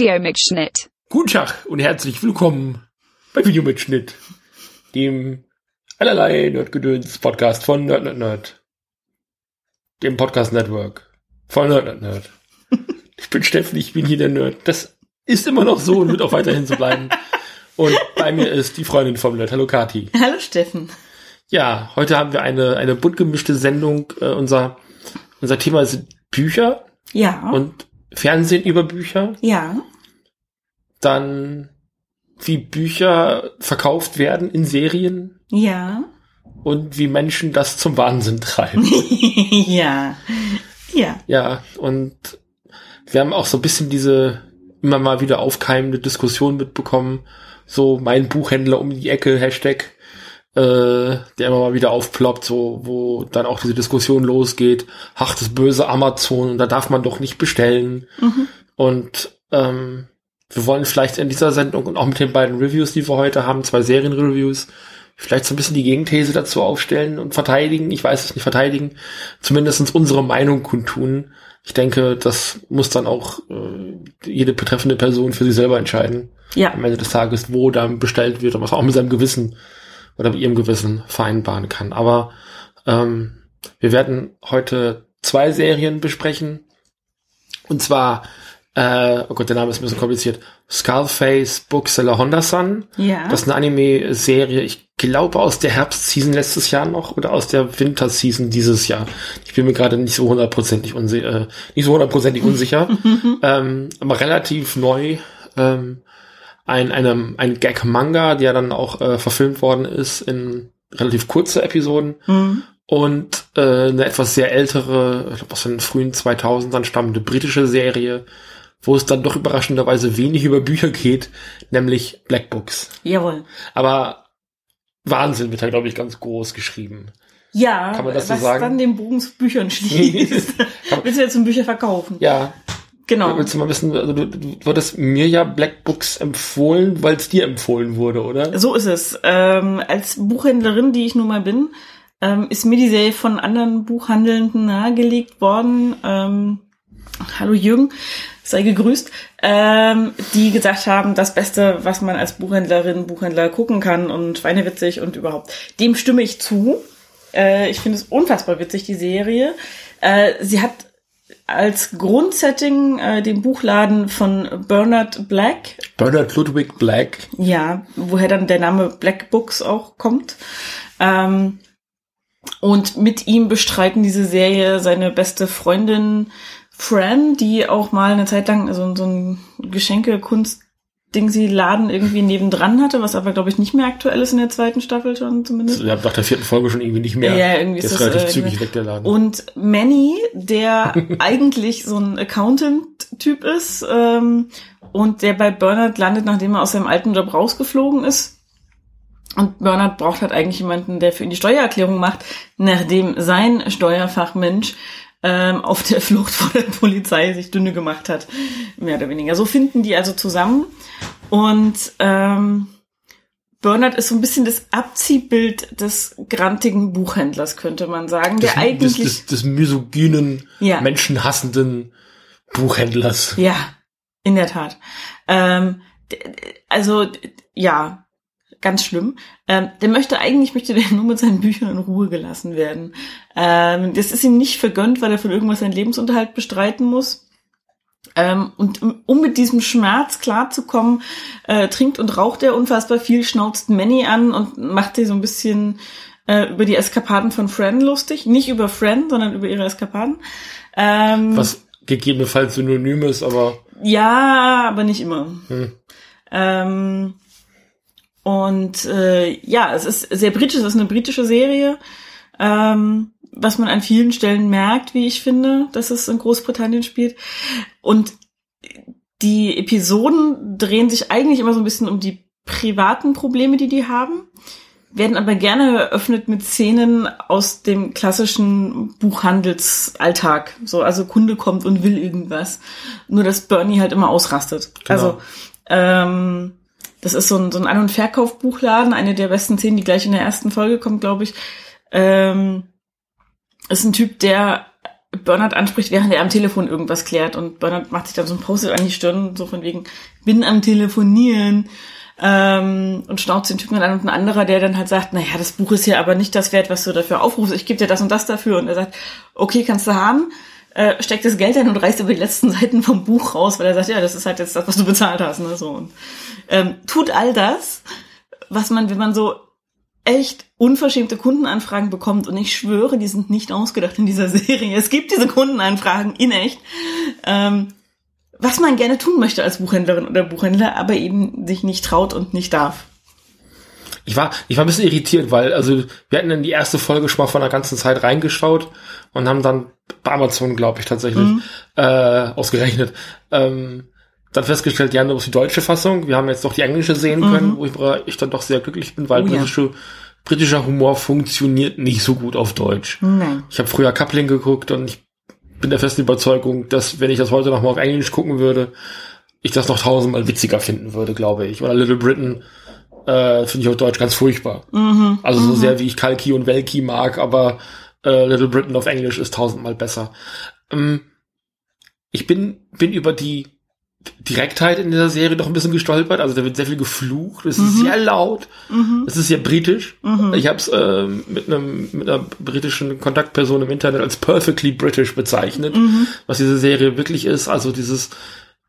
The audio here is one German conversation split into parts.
Videomitschnitt. Guten Tag und herzlich willkommen bei Videomitschnitt, dem allerlei Nerdgedöns Podcast von Nerd Nerd Nerd, dem Podcast Network von Nerd Nerd Nerd. Ich bin Steffen, ich bin hier der Nerd. Das ist immer noch so und wird auch weiterhin so bleiben. Und bei mir ist die Freundin vom Nerd. Hallo Kati. Hallo Steffen. Ja, heute haben wir eine, eine bunt gemischte Sendung. Äh, unser, unser Thema sind Bücher Ja. und Fernsehen über Bücher. ja. Dann wie Bücher verkauft werden in Serien Ja. und wie Menschen das zum Wahnsinn treiben. ja. Ja. ja, und wir haben auch so ein bisschen diese immer mal wieder aufkeimende Diskussion mitbekommen. So mein Buchhändler um die Ecke, Hashtag, äh, der immer mal wieder aufploppt, so, wo dann auch diese Diskussion losgeht. Ach, das böse Amazon, und da darf man doch nicht bestellen. Mhm. Und ähm, wir wollen vielleicht in dieser Sendung und auch mit den beiden Reviews, die wir heute haben, zwei Serienreviews, vielleicht so ein bisschen die Gegenthese dazu aufstellen und verteidigen. Ich weiß es nicht verteidigen, zumindest unsere Meinung kundtun. Ich denke, das muss dann auch äh, jede betreffende Person für sich selber entscheiden. Ja. Am Ende des Tages, wo dann bestellt wird und was auch mit seinem Gewissen oder mit ihrem Gewissen vereinbaren kann. Aber ähm, wir werden heute zwei Serien besprechen. Und zwar, äh, oh Gott, der Name ist ein bisschen kompliziert. Skullface Bookseller Honda Sun. Ja. Das ist eine Anime-Serie, ich glaube aus der Herbstseason letztes Jahr noch oder aus der Winterseason dieses Jahr. Ich bin mir gerade nicht so hundertprozentig unsicher, äh, nicht so hundertprozentig unsicher, ähm, aber relativ neu. Ähm, ein, einem, ein Gag-Manga, der dann auch äh, verfilmt worden ist in relativ kurze Episoden Mhm. und äh, eine etwas sehr ältere, ich glaube aus den frühen 2000ern stammende britische Serie, wo es dann doch überraschenderweise wenig über Bücher geht, nämlich Black Books. Jawohl. Aber Wahnsinn wird da, glaube ich, ganz groß geschrieben. Ja, Kann man das so was sagen? dann den Bogen zu Büchern schließt. Willst du jetzt zum Bücher verkaufen? Ja, Genau. willst du mal wissen, also du, du wurdest mir ja Black Books empfohlen, weil es dir empfohlen wurde, oder? So ist es. Ähm, als Buchhändlerin, die ich nun mal bin, ähm, ist mir die Serie von anderen Buchhandelnden nahegelegt worden. Ähm, hallo Jürgen, sei gegrüßt. Ähm, die gesagt haben, das Beste, was man als Buchhändlerin, Buchhändler gucken kann und schweinewitzig und überhaupt. Dem stimme ich zu. Äh, ich finde es unfassbar witzig, die Serie. Äh, sie hat als Grundsetting äh, den Buchladen von Bernard Black, Bernard Ludwig Black. ja, woher dann der Name Black Books auch kommt. Ähm, und mit ihm bestreiten diese Serie seine beste Freundin Fran, die auch mal eine Zeit lang so, so ein Geschenke-Kunst- Ding sie Laden irgendwie nebendran hatte, was aber glaube ich nicht mehr aktuell ist in der zweiten Staffel schon zumindest. Ja, nach der vierten Folge schon irgendwie nicht mehr. Ja, irgendwie der ist ist das, relativ äh, zügig weg, der Laden. Und Manny, der eigentlich so ein Accountant-Typ ist ähm, und der bei Bernard landet, nachdem er aus seinem alten Job rausgeflogen ist. Und Bernard braucht halt eigentlich jemanden, der für ihn die Steuererklärung macht, nachdem sein Steuerfachmensch ähm, auf der Flucht vor der Polizei sich dünne gemacht hat, mehr oder weniger. So finden die also zusammen. Und ähm, Bernard ist so ein bisschen das Abziehbild des grantigen Buchhändlers, könnte man sagen, der des, eigentlich des, des, des misogynen, Ja. menschenhassenden Buchhändlers. Ja, in der Tat. Ähm, also ja, ganz schlimm. Ähm, der möchte eigentlich möchte der nur mit seinen Büchern in Ruhe gelassen werden. Ähm, das ist ihm nicht vergönnt, weil er von irgendwas seinen Lebensunterhalt bestreiten muss. Ähm, und um- mit diesem Schmerz klarzukommen, äh, trinkt und raucht er unfassbar viel, schnauzt Manny an und macht sie so ein bisschen äh, über die Eskapaden von Fran lustig. Nicht über Fran, sondern über ihre Eskapaden. Ähm, Was gegebenenfalls synonym ist, aber ja, aber nicht immer. Hm. Ähm, und äh, ja, es ist sehr britisch, es ist eine britische Serie, ähm, was man an vielen Stellen merkt, wie ich finde, dass es in Großbritannien spielt. Und die Episoden drehen sich eigentlich immer so ein bisschen um die privaten Probleme, die die haben, werden aber gerne eröffnet mit Szenen aus dem klassischen Buchhandelsalltag. So, also Kunde kommt und will irgendwas. Nur, dass Bernie halt immer ausrastet. Genau. Also, ähm, das ist so ein, so ein An- und Verkaufbuchladen, eine der besten Szenen, die gleich in der ersten Folge kommt, glaube ich. Ähm, ist ein Typ, der Bernhard anspricht, während er am Telefon irgendwas klärt. Und Bernhard macht sich dann so ein Post an die Stirn, so von wegen, bin am Telefonieren ähm, und schnauzt den Typen an. Und ein anderer, der dann halt sagt, naja, das Buch ist ja aber nicht das wert, was du dafür aufrufst, ich gebe dir das und das dafür. Und er sagt, okay, kannst du haben, äh, steckt das Geld ein und reißt über die letzten Seiten vom Buch raus, weil er sagt, ja, das ist halt jetzt das, was du bezahlt hast, ne, so. Und ähm, tut all das, was man, wenn man so echt unverschämte Kundenanfragen bekommt und ich schwöre, die sind nicht ausgedacht in dieser Serie. Es gibt diese Kundenanfragen in echt, ähm, was man gerne tun möchte als Buchhändlerin oder Buchhändler, aber eben sich nicht traut und nicht darf. Ich war, ich war ein bisschen irritiert, weil, also, wir hatten in die erste Folge schon mal von der ganzen Zeit reingeschaut und haben dann bei Amazon, glaube ich, tatsächlich, mhm. äh, ausgerechnet, ähm, dann festgestellt, ja, nur die deutsche Fassung. Wir haben jetzt doch die englische sehen können, mhm. wo ich, ich, dann doch sehr glücklich bin, weil oh, britische, ja. britischer Humor funktioniert nicht so gut auf Deutsch. Nein. Ich habe früher Coupling geguckt und ich bin der festen Überzeugung, dass wenn ich das heute noch mal auf Englisch gucken würde, ich das noch tausendmal witziger finden würde, glaube ich. Oder Little Britain äh, finde ich auf Deutsch ganz furchtbar. Mhm. Also so mhm. sehr wie ich Kalki und Welki mag, aber äh, Little Britain auf Englisch ist tausendmal besser. Ähm, ich bin, bin über die Direktheit in dieser Serie doch ein bisschen gestolpert. Also da wird sehr viel geflucht. Es mhm. ist sehr laut. Mhm. Es ist sehr britisch. Mhm. Ich habe es äh, mit einem mit einer britischen Kontaktperson im Internet als perfectly British bezeichnet, mhm. was diese Serie wirklich ist. Also dieses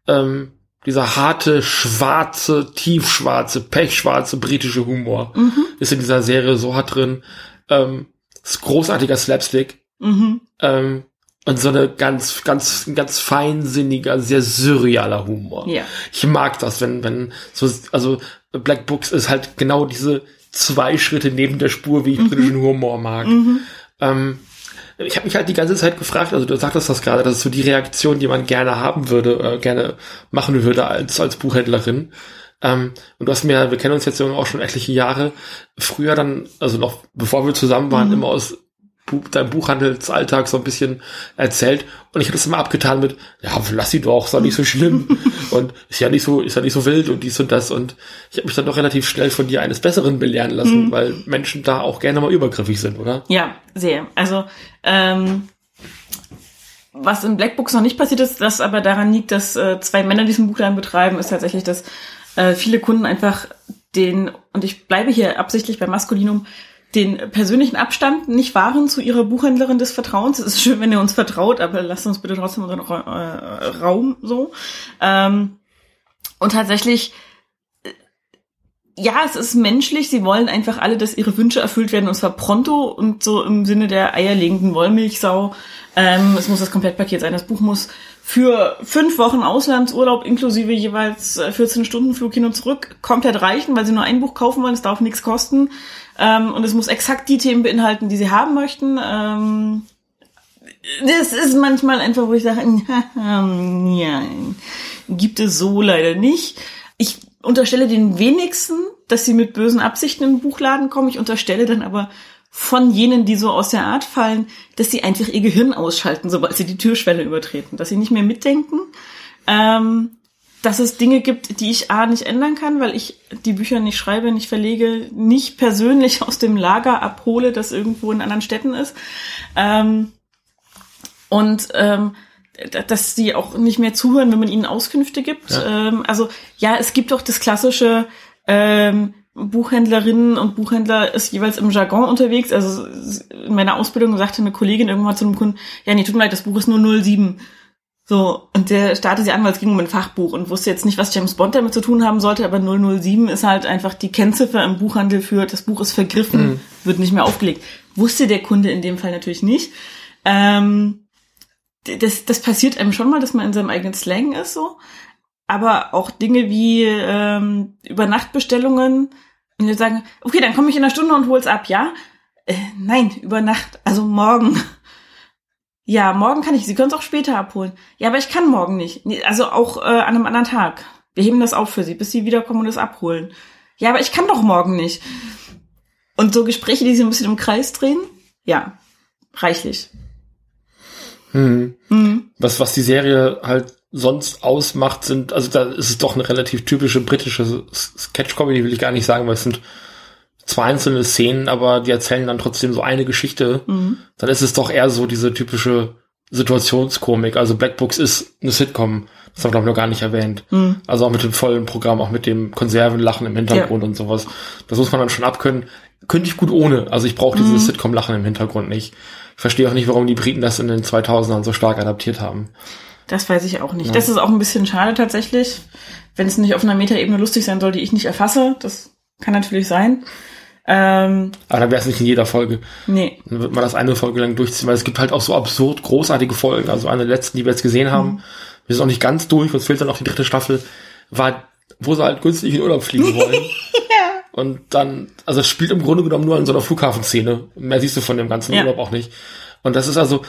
ähm, dieser harte, schwarze, tiefschwarze, pechschwarze britische Humor mhm. ist in dieser Serie so hart drin. Ähm, ist großartiger Slapstick. Mhm. Ähm, und so eine ganz, ganz, ganz feinsinniger, sehr surrealer Humor. Ja. Ich mag das, wenn, wenn so, also Black Books ist halt genau diese zwei Schritte neben der Spur, wie ich mhm. britischen Humor mag. Mhm. Ähm, ich habe mich halt die ganze Zeit gefragt, also du sagtest das gerade, das ist so die Reaktion, die man gerne haben würde, äh, gerne machen würde als, als Buchhändlerin. Ähm, und du hast mir, wir kennen uns jetzt auch schon etliche Jahre, früher dann, also noch bevor wir zusammen waren, mhm. immer aus deinem Buchhandelsalltag so ein bisschen erzählt und ich habe das immer abgetan mit, ja, lass sie doch, ist doch nicht so schlimm und ist ja nicht so, ist ja nicht so wild und dies und das und ich habe mich dann doch relativ schnell von dir eines Besseren belehren lassen, mhm. weil Menschen da auch gerne mal übergriffig sind, oder? Ja, sehr. Also ähm, was in Blackbooks noch nicht passiert ist, das aber daran liegt, dass äh, zwei Männer diesen Buchladen betreiben, ist tatsächlich, dass äh, viele Kunden einfach den, und ich bleibe hier absichtlich beim Maskulinum, den persönlichen Abstand nicht wahren zu ihrer Buchhändlerin des Vertrauens. Es ist schön, wenn ihr uns vertraut, aber lasst uns bitte trotzdem unseren äh, Raum so. Ähm, und tatsächlich, äh, ja, es ist menschlich. Sie wollen einfach alle, dass ihre Wünsche erfüllt werden, und zwar pronto und so im Sinne der eierlegenden Wollmilchsau. Ähm, es muss das Komplettpaket sein. Das Buch muss für fünf Wochen Auslandsurlaub inklusive jeweils 14 äh, Stunden Flug hin und zurück komplett reichen, weil sie nur ein Buch kaufen wollen. Es darf nichts kosten. Ähm, und es muss exakt die Themen beinhalten, die sie haben möchten. Ähm, das ist manchmal einfach, wo ich sage, ja, gibt es so leider nicht. Ich unterstelle den wenigsten, dass sie mit bösen Absichten in den Buchladen kommen. Ich unterstelle dann aber von jenen, die so aus der Art fallen, dass sie einfach ihr Gehirn ausschalten, sobald sie die Türschwelle übertreten, dass sie nicht mehr mitdenken. Ähm, dass es Dinge gibt, die ich A nicht ändern kann, weil ich die Bücher nicht schreibe, nicht verlege, nicht persönlich aus dem Lager abhole, das irgendwo in anderen Städten ist. Ähm, und ähm, dass sie auch nicht mehr zuhören, wenn man ihnen Auskünfte gibt. Ja. Ähm, also ja, es gibt doch das klassische ähm, Buchhändlerinnen und Buchhändler ist jeweils im Jargon unterwegs. Also in meiner Ausbildung sagte eine Kollegin irgendwann zu einem Kunden, ja, nee, tut mir leid, das Buch ist nur 07. So, und der startete sie an, weil es ging um ein Fachbuch und wusste jetzt nicht, was James Bond damit zu tun haben sollte, aber 007 ist halt einfach die Kennziffer im Buchhandel für, das Buch ist vergriffen, mhm. wird nicht mehr aufgelegt. Wusste der Kunde in dem Fall natürlich nicht. Ähm, das, das passiert einem schon mal, dass man in seinem eigenen Slang ist, so. Aber auch Dinge wie ähm, Übernachtbestellungen, und wir sagen, okay, dann komme ich in einer Stunde und hol's ab, ja? Äh, nein, über Nacht, also morgen. Ja, morgen kann ich. Sie können es auch später abholen. Ja, aber ich kann morgen nicht. Also auch äh, an einem anderen Tag. Wir heben das auf für Sie, bis Sie wiederkommen und es abholen. Ja, aber ich kann doch morgen nicht. Und so Gespräche, die sich ein bisschen im Kreis drehen, ja, reichlich. Hm. Hm. Was, was die Serie halt sonst ausmacht, sind, also da ist es doch eine relativ typische britische Sketch-Comedy, will ich gar nicht sagen, weil es sind zwei einzelne Szenen, aber die erzählen dann trotzdem so eine Geschichte, mhm. dann ist es doch eher so diese typische Situationskomik. Also Black Books ist eine Sitcom. Das haben wir, glaube ich, noch gar nicht erwähnt. Mhm. Also auch mit dem vollen Programm, auch mit dem Konservenlachen im Hintergrund und sowas. Das muss man dann schon abkönnen. Könnte ich gut ohne. Also ich brauche Mhm. dieses Sitcom-Lachen im Hintergrund nicht. Ich verstehe auch nicht, warum die Briten das in den 2000ern so stark adaptiert haben. Das weiß ich auch nicht. Das ist auch ein bisschen schade tatsächlich, wenn es nicht auf einer Metaebene lustig sein soll, die ich nicht erfasse. Das kann natürlich sein. Ähm, Aber dann wäre es nicht in jeder Folge. nee. Dann wird man das eine Folge lang durchziehen, weil es gibt halt auch so absurd großartige Folgen. Also eine der letzten, die wir jetzt gesehen haben, wir sind auch nicht ganz durch, uns fehlt dann noch die dritte Staffel, war, wo sie halt günstig in Urlaub fliegen wollen. Und dann, also es spielt im Grunde genommen nur in so einer Flughafenszene. Mehr siehst du von dem ganzen Ja. Urlaub auch nicht. Und das ist also,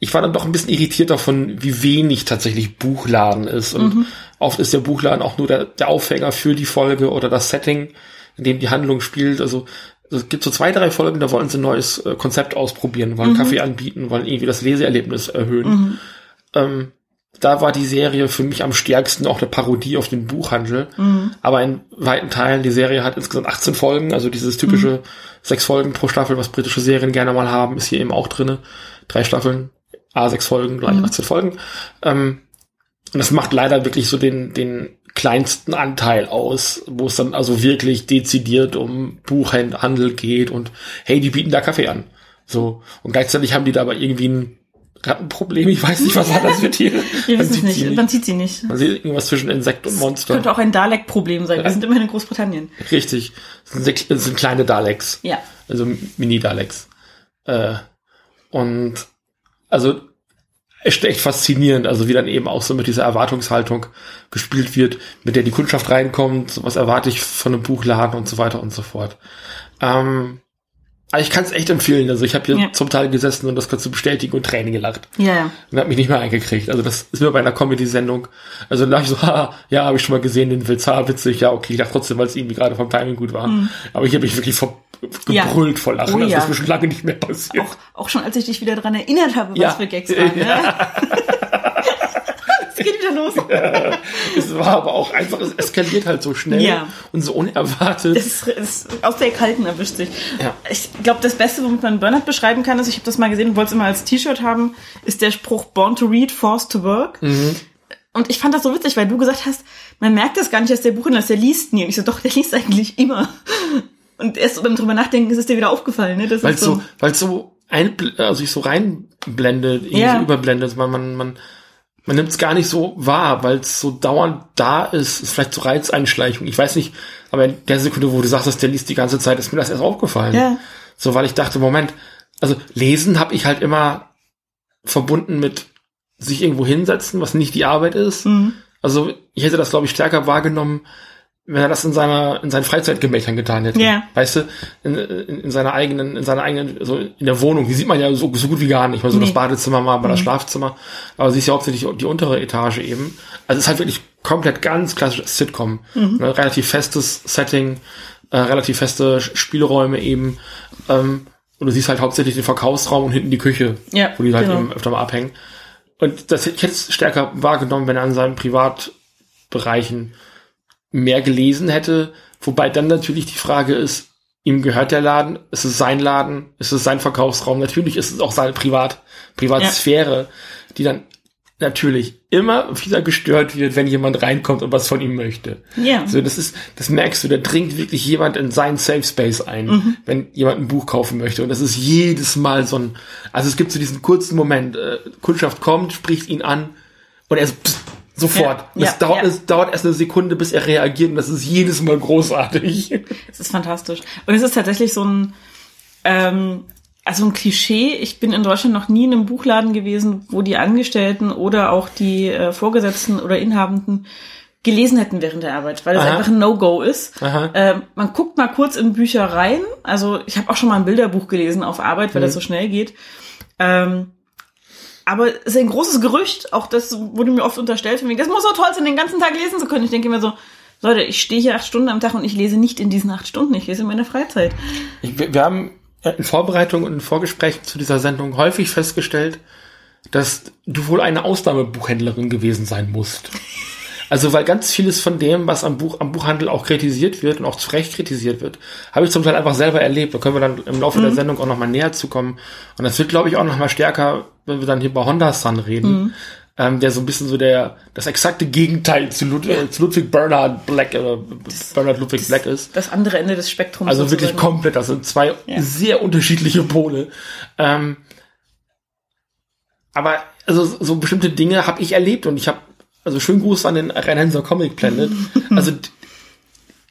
ich war dann doch ein bisschen irritiert davon, wie wenig tatsächlich Buchladen ist. Und oft ist der Buchladen auch nur der, der Aufhänger für die Folge oder das Setting, in dem die Handlung spielt. Also es gibt so zwei, drei Folgen, da wollen sie ein neues äh, Konzept ausprobieren, wollen Kaffee anbieten, wollen irgendwie das Leseerlebnis erhöhen. Ähm, da war die Serie für mich am stärksten auch eine Parodie auf den Buchhandel. Aber in weiten Teilen, die Serie hat insgesamt 18 Folgen, also dieses typische sechs Folgen pro Staffel, was britische Serien gerne mal haben, ist hier eben auch drinne. Drei Staffeln, A, sechs Folgen, gleich 18 Folgen. Ähm, und das macht leider wirklich so den, den kleinsten Anteil aus, wo es dann also wirklich dezidiert um Buchhandel geht und hey, die bieten da Kaffee an. So. Und gleichzeitig haben die da aber irgendwie ein Rattenproblem. Ich weiß nicht, was war das mit hier? Wir Man wissen es sie nicht. Man sieht sie nicht. Man sieht irgendwas zwischen Insekt und Monster. Könnte auch ein Dalek-Problem sein. Wir sind immerhin in Großbritannien. Richtig. Das sind, das sind kleine Daleks. Ja. Also Mini-Daleks. Äh, und also echt, echt faszinierend, also wie dann eben auch so mit dieser Erwartungshaltung gespielt wird, mit der die Kundschaft reinkommt, was erwarte ich von einem Buchladen und so weiter und so fort. Ähm, aber ich kann es echt empfehlen. Also ich habe hier Ja. zum Teil gesessen und das kannst du bestätigen und Tränen gelacht. Ja, ja. Und hab mich nicht mehr eingekriegt. Also das ist mir bei einer Comedy-Sendung. Also dann dachte ich so, haha, ja, habe ich schon mal gesehen, den Witz, ha, witzig, ja, okay, ich dachte trotzdem, weil es irgendwie gerade vom Timing gut war. Aber ich habe mich wirklich vor, Mhm. Ja. gebrüllt vor Lachen. Oh das ja. ist mir schon lange nicht mehr passiert. Auch, auch schon als ich dich wieder dran erinnert habe, was für Gags waren. Ne? Es geht wieder los. Es war aber auch einfach, es eskaliert halt so schnell Ja. und so unerwartet. Es ist, ist aus der Kalten erwischt sich. Ja. Ich glaube, das Beste, womit man Burnout beschreiben kann, ist, ich habe das mal gesehen und wollte es immer als T-Shirt haben, ist der Spruch Born to Read, Forced to Work. Mhm. Und ich fand das so witzig, weil du gesagt hast, man merkt das gar nicht, dass der Buchhändler ist, der liest nie. Und ich so, doch, der liest eigentlich immer. Und erst beim drüber nachdenken ist es dir wieder aufgefallen. Ne? Weil so, weil so ein, also sich so reinblendet, irgendwie Ja. so überblendet, man, man, man, man nimmt es gar nicht so wahr, weil es so dauernd da ist, ist vielleicht so Reizeinschleichung. Ich weiß nicht, aber in der Sekunde, wo du sagst, dass der liest die ganze Zeit, ist mir das erst aufgefallen. Ja. So, weil ich dachte, Moment, also lesen habe ich halt immer verbunden mit sich irgendwo hinsetzen, was nicht die Arbeit ist. Mhm. Also ich hätte das, glaube ich, stärker wahrgenommen, wenn er das in seiner in seinen Freizeitgemächern getan hätte. Ja. Weißt du, in, in, in seiner eigenen, in seiner eigenen, so in der Wohnung, die sieht man ja so, so gut wie gar nicht. Mal so Nee. das Badezimmer, mal bei das Schlafzimmer. Aber sie ist ja hauptsächlich die untere Etage eben. Also es ist halt wirklich komplett ganz klassisches Sitcom. Ne, relativ festes Setting, äh, relativ feste Spielräume eben. Ähm, und du siehst halt hauptsächlich den Verkaufsraum und hinten die Küche, Ja, wo die halt genau. eben öfter mal abhängen. Und das, ich hätte es stärker wahrgenommen, wenn er an seinen Privatbereichen mehr gelesen hätte. Wobei dann natürlich die Frage ist, ihm gehört der Laden, ist es sein Laden, ist es sein Verkaufsraum, natürlich ist es auch seine Privat, Privatsphäre, die dann natürlich immer wieder gestört wird, wenn jemand reinkommt und was von ihm möchte. Ja. So, das ist, das merkst du, da dringt wirklich jemand in seinen Safe Space ein, Mhm. wenn jemand ein Buch kaufen möchte. Und das ist jedes Mal so ein, also es gibt so diesen kurzen Moment, äh, Kundschaft kommt, spricht ihn an und er ist pst, sofort. Ja, das ja, dauert, ja. es dauert erst eine Sekunde, bis er reagiert und das ist jedes Mal großartig. Es ist fantastisch. Und es ist tatsächlich so ein, ähm, also ein Klischee. Ich bin in Deutschland noch nie in einem Buchladen gewesen, wo die Angestellten oder auch die äh, Vorgesetzten oder Inhabenden gelesen hätten während der Arbeit, weil es einfach ein No-Go ist. Ähm, man guckt mal kurz in Bücher rein. Also ich habe auch schon mal ein Bilderbuch gelesen auf Arbeit, weil das so schnell geht. Ähm, aber es ist ein großes Gerücht, auch das wurde mir oft unterstellt, von wegen, das muss so toll sein, den ganzen Tag lesen zu können. Ich denke immer so, Leute, ich stehe hier acht Stunden am Tag und ich lese nicht in diesen acht Stunden, ich lese in meiner Freizeit. Ich, wir, haben in Vorbereitung und in Vorgesprächen zu dieser Sendung häufig festgestellt, dass du wohl eine Ausnahmebuchhändlerin gewesen sein musst. Also weil ganz vieles von dem, was am Buch, am Buchhandel auch kritisiert wird und auch zu Recht kritisiert wird, habe ich zum Teil einfach selber erlebt. Da können wir dann im Laufe mhm. der Sendung auch nochmal näher zukommen. Und das wird, glaube ich, auch nochmal stärker, wenn wir dann hier bei Honda Sun reden. Mhm. Ähm, der so ein bisschen so der das exakte Gegenteil zu, Lud ja. zu Ludwig Bernhard Black oder das, Bernhard Ludwig das, Black ist. Das andere Ende des Spektrums. Also wirklich komplett. Das sind zwei ja. sehr unterschiedliche Pole. Ähm, aber also so bestimmte Dinge habe ich erlebt und ich habe also schönen Gruß an den Rheinhänser Comic Planet. also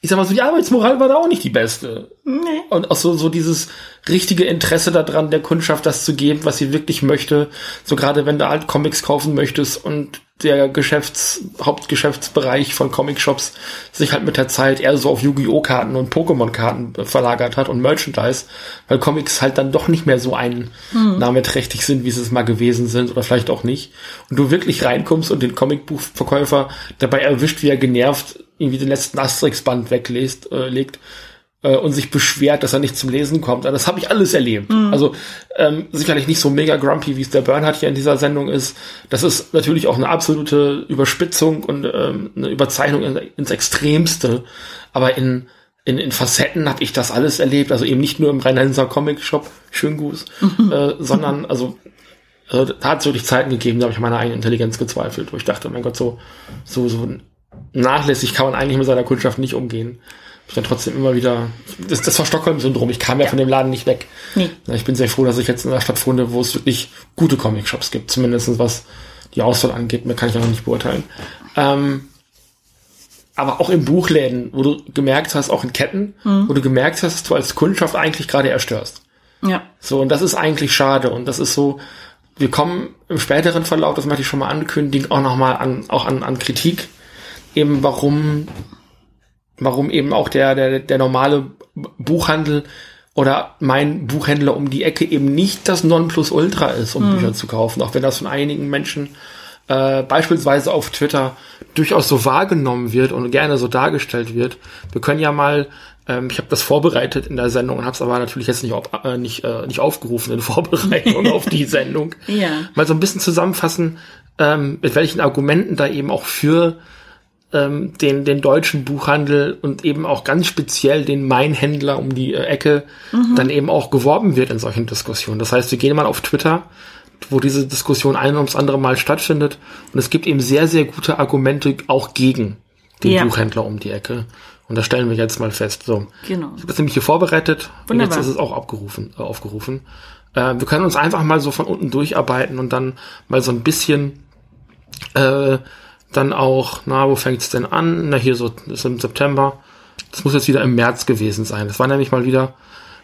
ich sag mal so, die Arbeitsmoral war da auch nicht die beste. Nee. Und auch so, so dieses richtige Interesse daran, der Kundschaft das zu geben, was sie wirklich möchte. So gerade wenn du halt Comics kaufen möchtest und der Geschäfts, Hauptgeschäftsbereich von Comic-Shops sich halt mit der Zeit eher so auf Yu-Gi-Oh! Karten und Pokémon-Karten verlagert hat und Merchandise, weil Comics halt dann doch nicht mehr so einnahmeträchtig hm. sind, wie sie es mal gewesen sind oder vielleicht auch nicht. Und du wirklich reinkommst und den Comicbuchverkäufer dabei erwischt, wie er genervt irgendwie den letzten Asterix-Band weglegt, äh, legt äh, und sich beschwert, dass er nicht zum Lesen kommt. Also das habe ich alles erlebt. Mhm. Also ähm, sicherlich nicht so mega grumpy, wie es der Bernhard hier in dieser Sendung ist. Das ist natürlich auch eine absolute Überspitzung und ähm, eine Überzeichnung in, ins Extremste. Aber in in, in Facetten habe ich das alles erlebt. Also eben nicht nur im Rheinhänser Comic Shop, schön Gruß, äh, sondern also also, da hat es wirklich Zeiten gegeben, da habe ich meine eigene Intelligenz gezweifelt, wo ich dachte, mein Gott, so, so, so nachlässig kann man eigentlich mit seiner Kundschaft nicht umgehen ich dann trotzdem immer wieder, das, das war Stockholm-Syndrom, ich kam ja, ja, von dem Laden nicht weg. Nee. Ich bin sehr froh, dass ich jetzt in einer Stadt wohne, wo es wirklich gute Comic-Shops gibt, zumindest was die Auswahl angeht, mehr kann ich ja noch nicht beurteilen. Ähm, aber auch in Buchläden, wo du gemerkt hast, auch in Ketten, mhm. wo du gemerkt hast, dass du als Kundschaft eigentlich gerade erstörst. Ja. So, und das ist eigentlich schade. Und das ist so, wir kommen im späteren Verlauf, das möchte ich schon mal ankündigen, auch nochmal an, auch an, an Kritik, eben warum warum eben auch der, der, der normale Buchhandel oder mein Buchhändler um die Ecke eben nicht das Nonplusultra ist, um mhm. Bücher zu kaufen, auch wenn das von einigen Menschen äh, beispielsweise auf Twitter durchaus so wahrgenommen wird und gerne so dargestellt wird. Wir können ja mal, ähm, ich habe das vorbereitet in der Sendung und habe es aber natürlich jetzt nicht, auf, äh, nicht, äh, nicht aufgerufen in Vorbereitung auf die Sendung, ja. mal so ein bisschen zusammenfassen, ähm, mit welchen Argumenten da eben auch für ähm, den, den deutschen Buchhandel und eben auch ganz speziell den Mainhändler um die äh, Ecke mhm. dann eben auch geworben wird in solchen Diskussionen. Das heißt, wir gehen mal auf Twitter, wo diese Diskussion ein ums andere Mal stattfindet und es gibt eben sehr, sehr gute Argumente auch gegen den ja. Buchhändler um die Ecke. Und das stellen wir jetzt mal fest. So. Genau. Ich habe das nämlich hier vorbereitet Wunderbar. und jetzt ist es auch abgerufen, äh, aufgerufen. Äh, wir können uns einfach mal so von unten durcharbeiten und dann mal so ein bisschen äh, dann auch, na, wo fängt's denn an? Na, hier so, ist im September. Das muss jetzt wieder im März gewesen sein. Das war nämlich mal wieder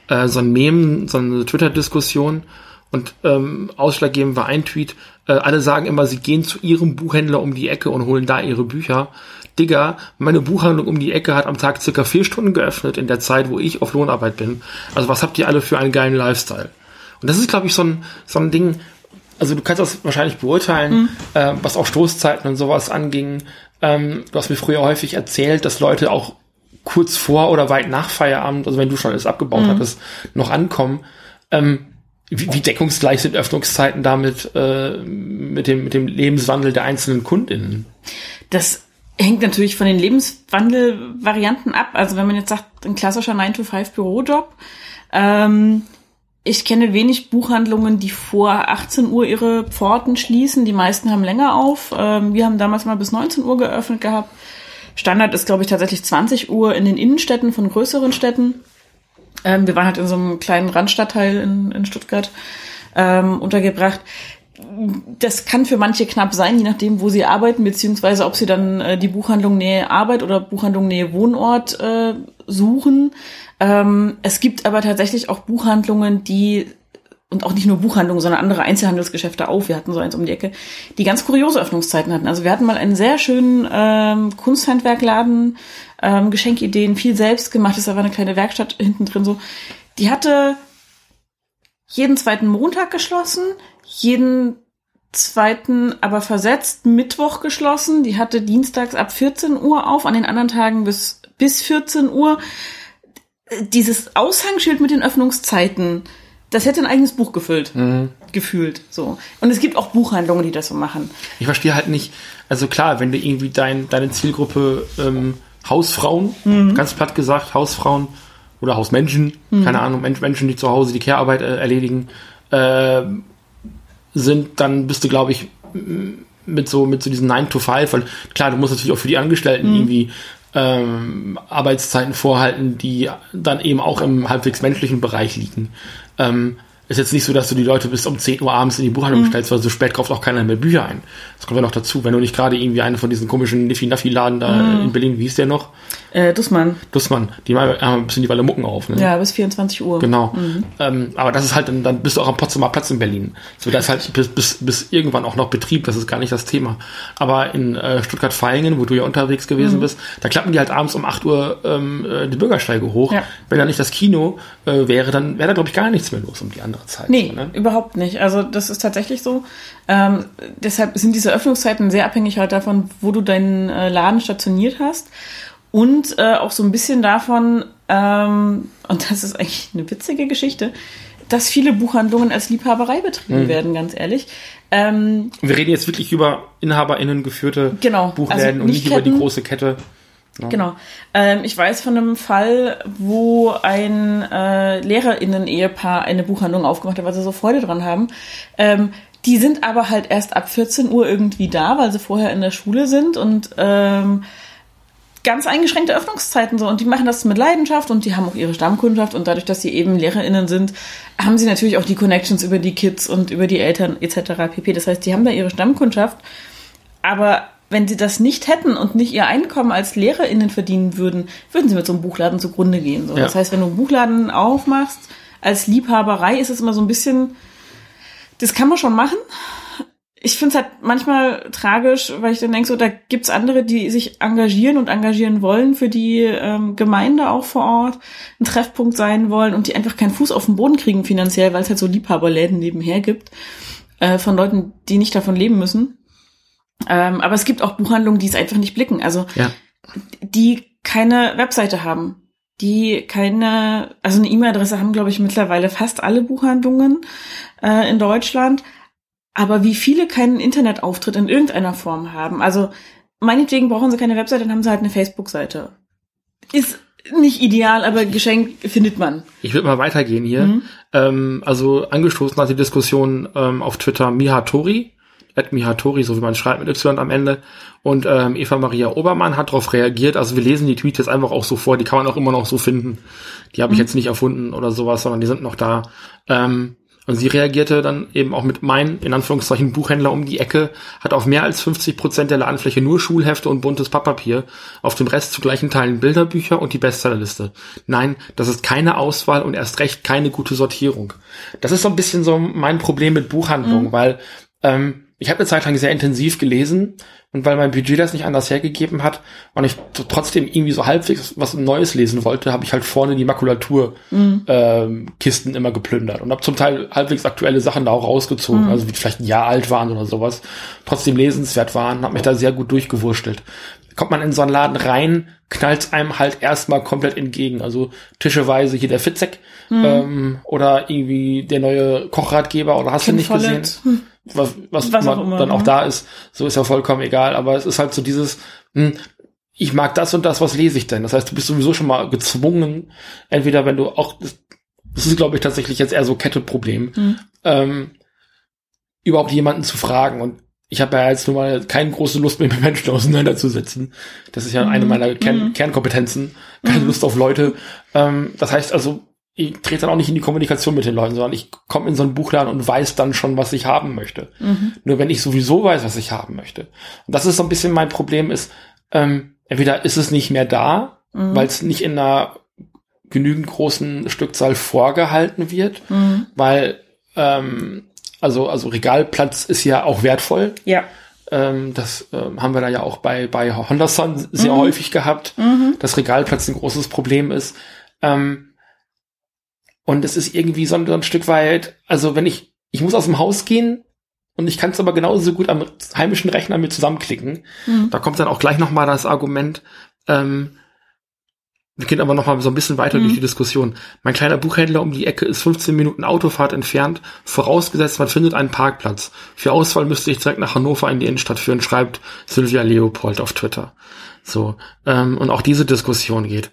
äh, so ein Meme, so eine Twitter-Diskussion. Und ähm, ausschlaggebend war ein Tweet, äh, alle sagen immer, sie gehen zu ihrem Buchhändler um die Ecke und holen da ihre Bücher. Digga, meine Buchhandlung um die Ecke hat am Tag circa vier Stunden geöffnet in der Zeit, wo ich auf Lohnarbeit bin. Also was habt ihr alle für einen geilen Lifestyle? Und das ist, glaube ich, so ein, so ein Ding, also du kannst das wahrscheinlich beurteilen, mhm. äh, was auch Stoßzeiten und sowas anging. Ähm, du hast mir früher häufig erzählt, dass Leute auch kurz vor oder weit nach Feierabend, also wenn du schon alles abgebaut mhm. hattest, noch ankommen. Ähm, wie, wie deckungsgleich sind Öffnungszeiten damit äh, mit, dem, mit dem Lebenswandel der einzelnen Kundinnen? Das hängt natürlich von den Lebenswandelvarianten ab. Also wenn man jetzt sagt, ein klassischer 9-to-5-Bürojob, ähm, ich kenne wenig Buchhandlungen, die vor 18 Uhr ihre Pforten schließen. Die meisten haben länger auf. Ähm, wir haben damals mal bis 19 Uhr geöffnet gehabt. Standard ist, glaube ich, tatsächlich 20 Uhr in den Innenstädten von größeren Städten. Ähm, wir waren halt in so einem kleinen Randstadtteil in, Stuttgart ähm, untergebracht. Das kann für manche knapp sein, je nachdem, wo sie arbeiten, beziehungsweise ob sie dann äh, die Buchhandlung Nähe Arbeit oder Buchhandlung Nähe Wohnort äh, suchen. Ähm, es gibt aber tatsächlich auch Buchhandlungen, die und auch nicht nur Buchhandlungen, sondern andere Einzelhandelsgeschäfte auch. Wir hatten so eins um die Ecke, die ganz kuriose Öffnungszeiten hatten. Also wir hatten mal einen sehr schönen ähm, Kunsthandwerkladen, ähm, Geschenkideen, viel selbst gemacht. Es war eine kleine Werkstatt hinten drin so. Die hatte jeden zweiten Montag geschlossen, jeden zweiten aber versetzt Mittwoch geschlossen. Die hatte dienstags ab 14 Uhr auf, an den anderen Tagen bis bis 14 Uhr dieses Aushangschild mit den Öffnungszeiten, das hätte ein eigenes Buch gefüllt. Mhm. Gefühlt, so. Und es gibt auch Buchhandlungen, die das so machen. Ich verstehe halt nicht, also klar, wenn du irgendwie dein, deine Zielgruppe ähm, Hausfrauen, ganz platt gesagt, Hausfrauen oder Hausmenschen, keine Ahnung, Mensch, Menschen, die zu Hause die Care-Arbeit äh, erledigen, äh, sind, dann bist du, glaube ich, mit so, mit so diesen 9 to 5, weil klar, du musst natürlich auch für die Angestellten irgendwie ähm, Arbeitszeiten vorhalten, die dann eben auch im halbwegs menschlichen Bereich liegen. Ähm, ist jetzt nicht so, dass du die Leute bis um 10 Uhr abends in die Buchhandlung stellst, weil so spät kauft auch keiner mehr Bücher ein. Das kommt ja noch dazu, wenn du nicht gerade irgendwie einen von diesen komischen Niffi-Naffi-Laden da in Berlin, wie hieß der noch? Äh, Dussmann. Dussmann, die haben ein bisschen die Walle Mucken auf. Ne? Ja, bis 24 Uhr. Genau. Ähm, aber das ist halt, dann, dann bist du auch am Potsdamer Platz in Berlin. So, da ist halt bis, bis, bis irgendwann auch noch Betrieb, das ist gar nicht das Thema. Aber in äh, Stuttgart-Vaihingen, wo du ja unterwegs gewesen bist, da klappen die halt abends um 8 Uhr ähm, äh, die Bürgersteige hoch. Ja. Wenn da nicht das Kino äh, wäre, dann wäre da, glaube ich, gar nichts mehr los um die andere Zeit. Nee, So, ne? überhaupt nicht. Also das ist tatsächlich so. Ähm, deshalb sind diese Öffnungszeiten sehr abhängig halt davon, wo du deinen äh, Laden stationiert hast. Und äh, auch so ein bisschen davon, ähm, und das ist eigentlich eine witzige Geschichte, dass viele Buchhandlungen als Liebhaberei betrieben werden, ganz ehrlich. Ähm, wir reden jetzt wirklich über InhaberInnen geführte Genau, Buchläden also und nicht nicht über die Ketten. große Kette. Genau. Ähm, ich weiß von einem Fall, wo ein äh, LehrerInnen-Ehepaar eine Buchhandlung aufgemacht hat, weil sie so Freude dran haben. Ähm, die sind aber halt erst ab 14 Uhr irgendwie da, weil sie vorher in der Schule sind und ähm, ganz eingeschränkte Öffnungszeiten so. Und die machen das mit Leidenschaft und die haben auch ihre Stammkundschaft und dadurch, dass sie eben LehrerInnen sind, haben sie natürlich auch die Connections über die Kids und über die Eltern etc. pp. Das heißt, die haben da ihre Stammkundschaft. Aber wenn sie das nicht hätten und nicht ihr Einkommen als LehrerInnen verdienen würden, würden sie mit so einem Buchladen zugrunde gehen. So. Ja. Das heißt, wenn du einen Buchladen aufmachst, als Liebhaberei ist es immer so ein bisschen, das kann man schon machen. Ich finde es halt manchmal tragisch, weil ich dann denke, so, da gibt's andere, die sich engagieren und engagieren wollen für die ähm, Gemeinde auch vor Ort, ein Treffpunkt sein wollen und die einfach keinen Fuß auf den Boden kriegen finanziell, weil es halt so Liebhaberläden nebenher gibt äh, von Leuten, die nicht davon leben müssen. Ähm, aber es gibt auch Buchhandlungen, die es einfach nicht blicken. Also Ja. die keine Webseite haben, die keine, also eine E-Mail-Adresse haben, glaube ich, mittlerweile fast alle Buchhandlungen äh, in Deutschland. Aber wie viele keinen Internetauftritt in irgendeiner Form haben. Also meinetwegen brauchen sie keine Webseite, dann haben sie halt eine Facebook-Seite. Ist nicht ideal, aber Geschenk findet man. Ich würde mal weitergehen hier. Mhm. Ähm, also angestoßen hat die Diskussion ähm, auf Twitter Mihatori, at Mihatori, so wie man schreibt mit Y am Ende. Und ähm, Eva Maria Obermann hat darauf reagiert. Also wir lesen die Tweets jetzt einfach auch so vor. Die kann man auch immer noch so finden. Die habe ich jetzt nicht erfunden oder sowas, sondern die sind noch da. Ähm, und sie reagierte dann eben auch mit mein, in Anführungszeichen, Buchhändler um die Ecke, hat auf mehr als 50 Prozent der Ladenfläche nur Schulhefte und buntes Papppapier, auf dem Rest zu gleichen Teilen Bilderbücher und die Bestsellerliste. Nein, das ist keine Auswahl und erst recht keine gute Sortierung. Das ist so ein bisschen so mein Problem mit Buchhandlung, weil ähm, ich habe eine Zeit lang sehr intensiv gelesen und weil mein Budget das nicht anders hergegeben hat und ich trotzdem irgendwie so halbwegs was Neues lesen wollte, habe ich halt vorne die Makulatur ähm, Kisten immer geplündert und habe zum Teil halbwegs aktuelle Sachen da auch rausgezogen, also die vielleicht ein Jahr alt waren oder sowas, trotzdem lesenswert waren, habe mich da sehr gut durchgewurschtelt. Kommt man in so einen Laden rein, knallt einem halt erstmal komplett entgegen. Also tischeweise hier der Fitzek ähm, oder irgendwie der neue Kochratgeber oder hast du Ken nicht gesehen? Follett. Hm. Was, was, Was auch dann auch ne? da ist, so ist ja vollkommen egal, aber es ist halt so dieses, hm, ich mag das und das, was lese ich denn? Das heißt, du bist sowieso schon mal gezwungen, entweder wenn du auch, das, ist glaube ich tatsächlich jetzt eher so Kette-Problem, Mhm. ähm, überhaupt jemanden zu fragen und ich habe ja jetzt nun mal keine große Lust, mich mit Menschen auseinanderzusetzen. Das ist ja eine meiner Kern Mhm. Kernkompetenzen. Keine Lust auf Leute. Ähm, das heißt also, ich trete dann auch nicht in die Kommunikation mit den Leuten, sondern ich komme in so einen Buchladen und weiß dann schon, was ich haben möchte. Mhm. Nur wenn ich sowieso weiß, was ich haben möchte. Und das ist so ein bisschen mein Problem ist, ähm, entweder ist es nicht mehr da, Mhm. weil es nicht in einer genügend großen Stückzahl vorgehalten wird, Mhm. weil ähm, also also Regalplatz ist ja auch wertvoll. Ja. Ähm, das ähm, haben wir da ja auch bei bei Honda Sun sehr Mhm. häufig gehabt, Mhm. dass Regalplatz ein großes Problem ist. Ähm, und es ist irgendwie so ein, so ein Stück weit, also wenn ich ich muss aus dem Haus gehen und ich kann es aber genauso gut am heimischen Rechner mir zusammenklicken. Mhm. Da kommt dann auch gleich noch mal das Argument, ähm, wir gehen aber noch mal so ein bisschen weiter Mhm. durch die Diskussion. Mein kleiner Buchhändler um die Ecke ist 15 Minuten Autofahrt entfernt, vorausgesetzt man findet einen Parkplatz. Für Auswahl müsste ich direkt nach Hannover in die Innenstadt führen, schreibt Sylvia Leopold auf Twitter. So, ähm, und auch diese Diskussion geht.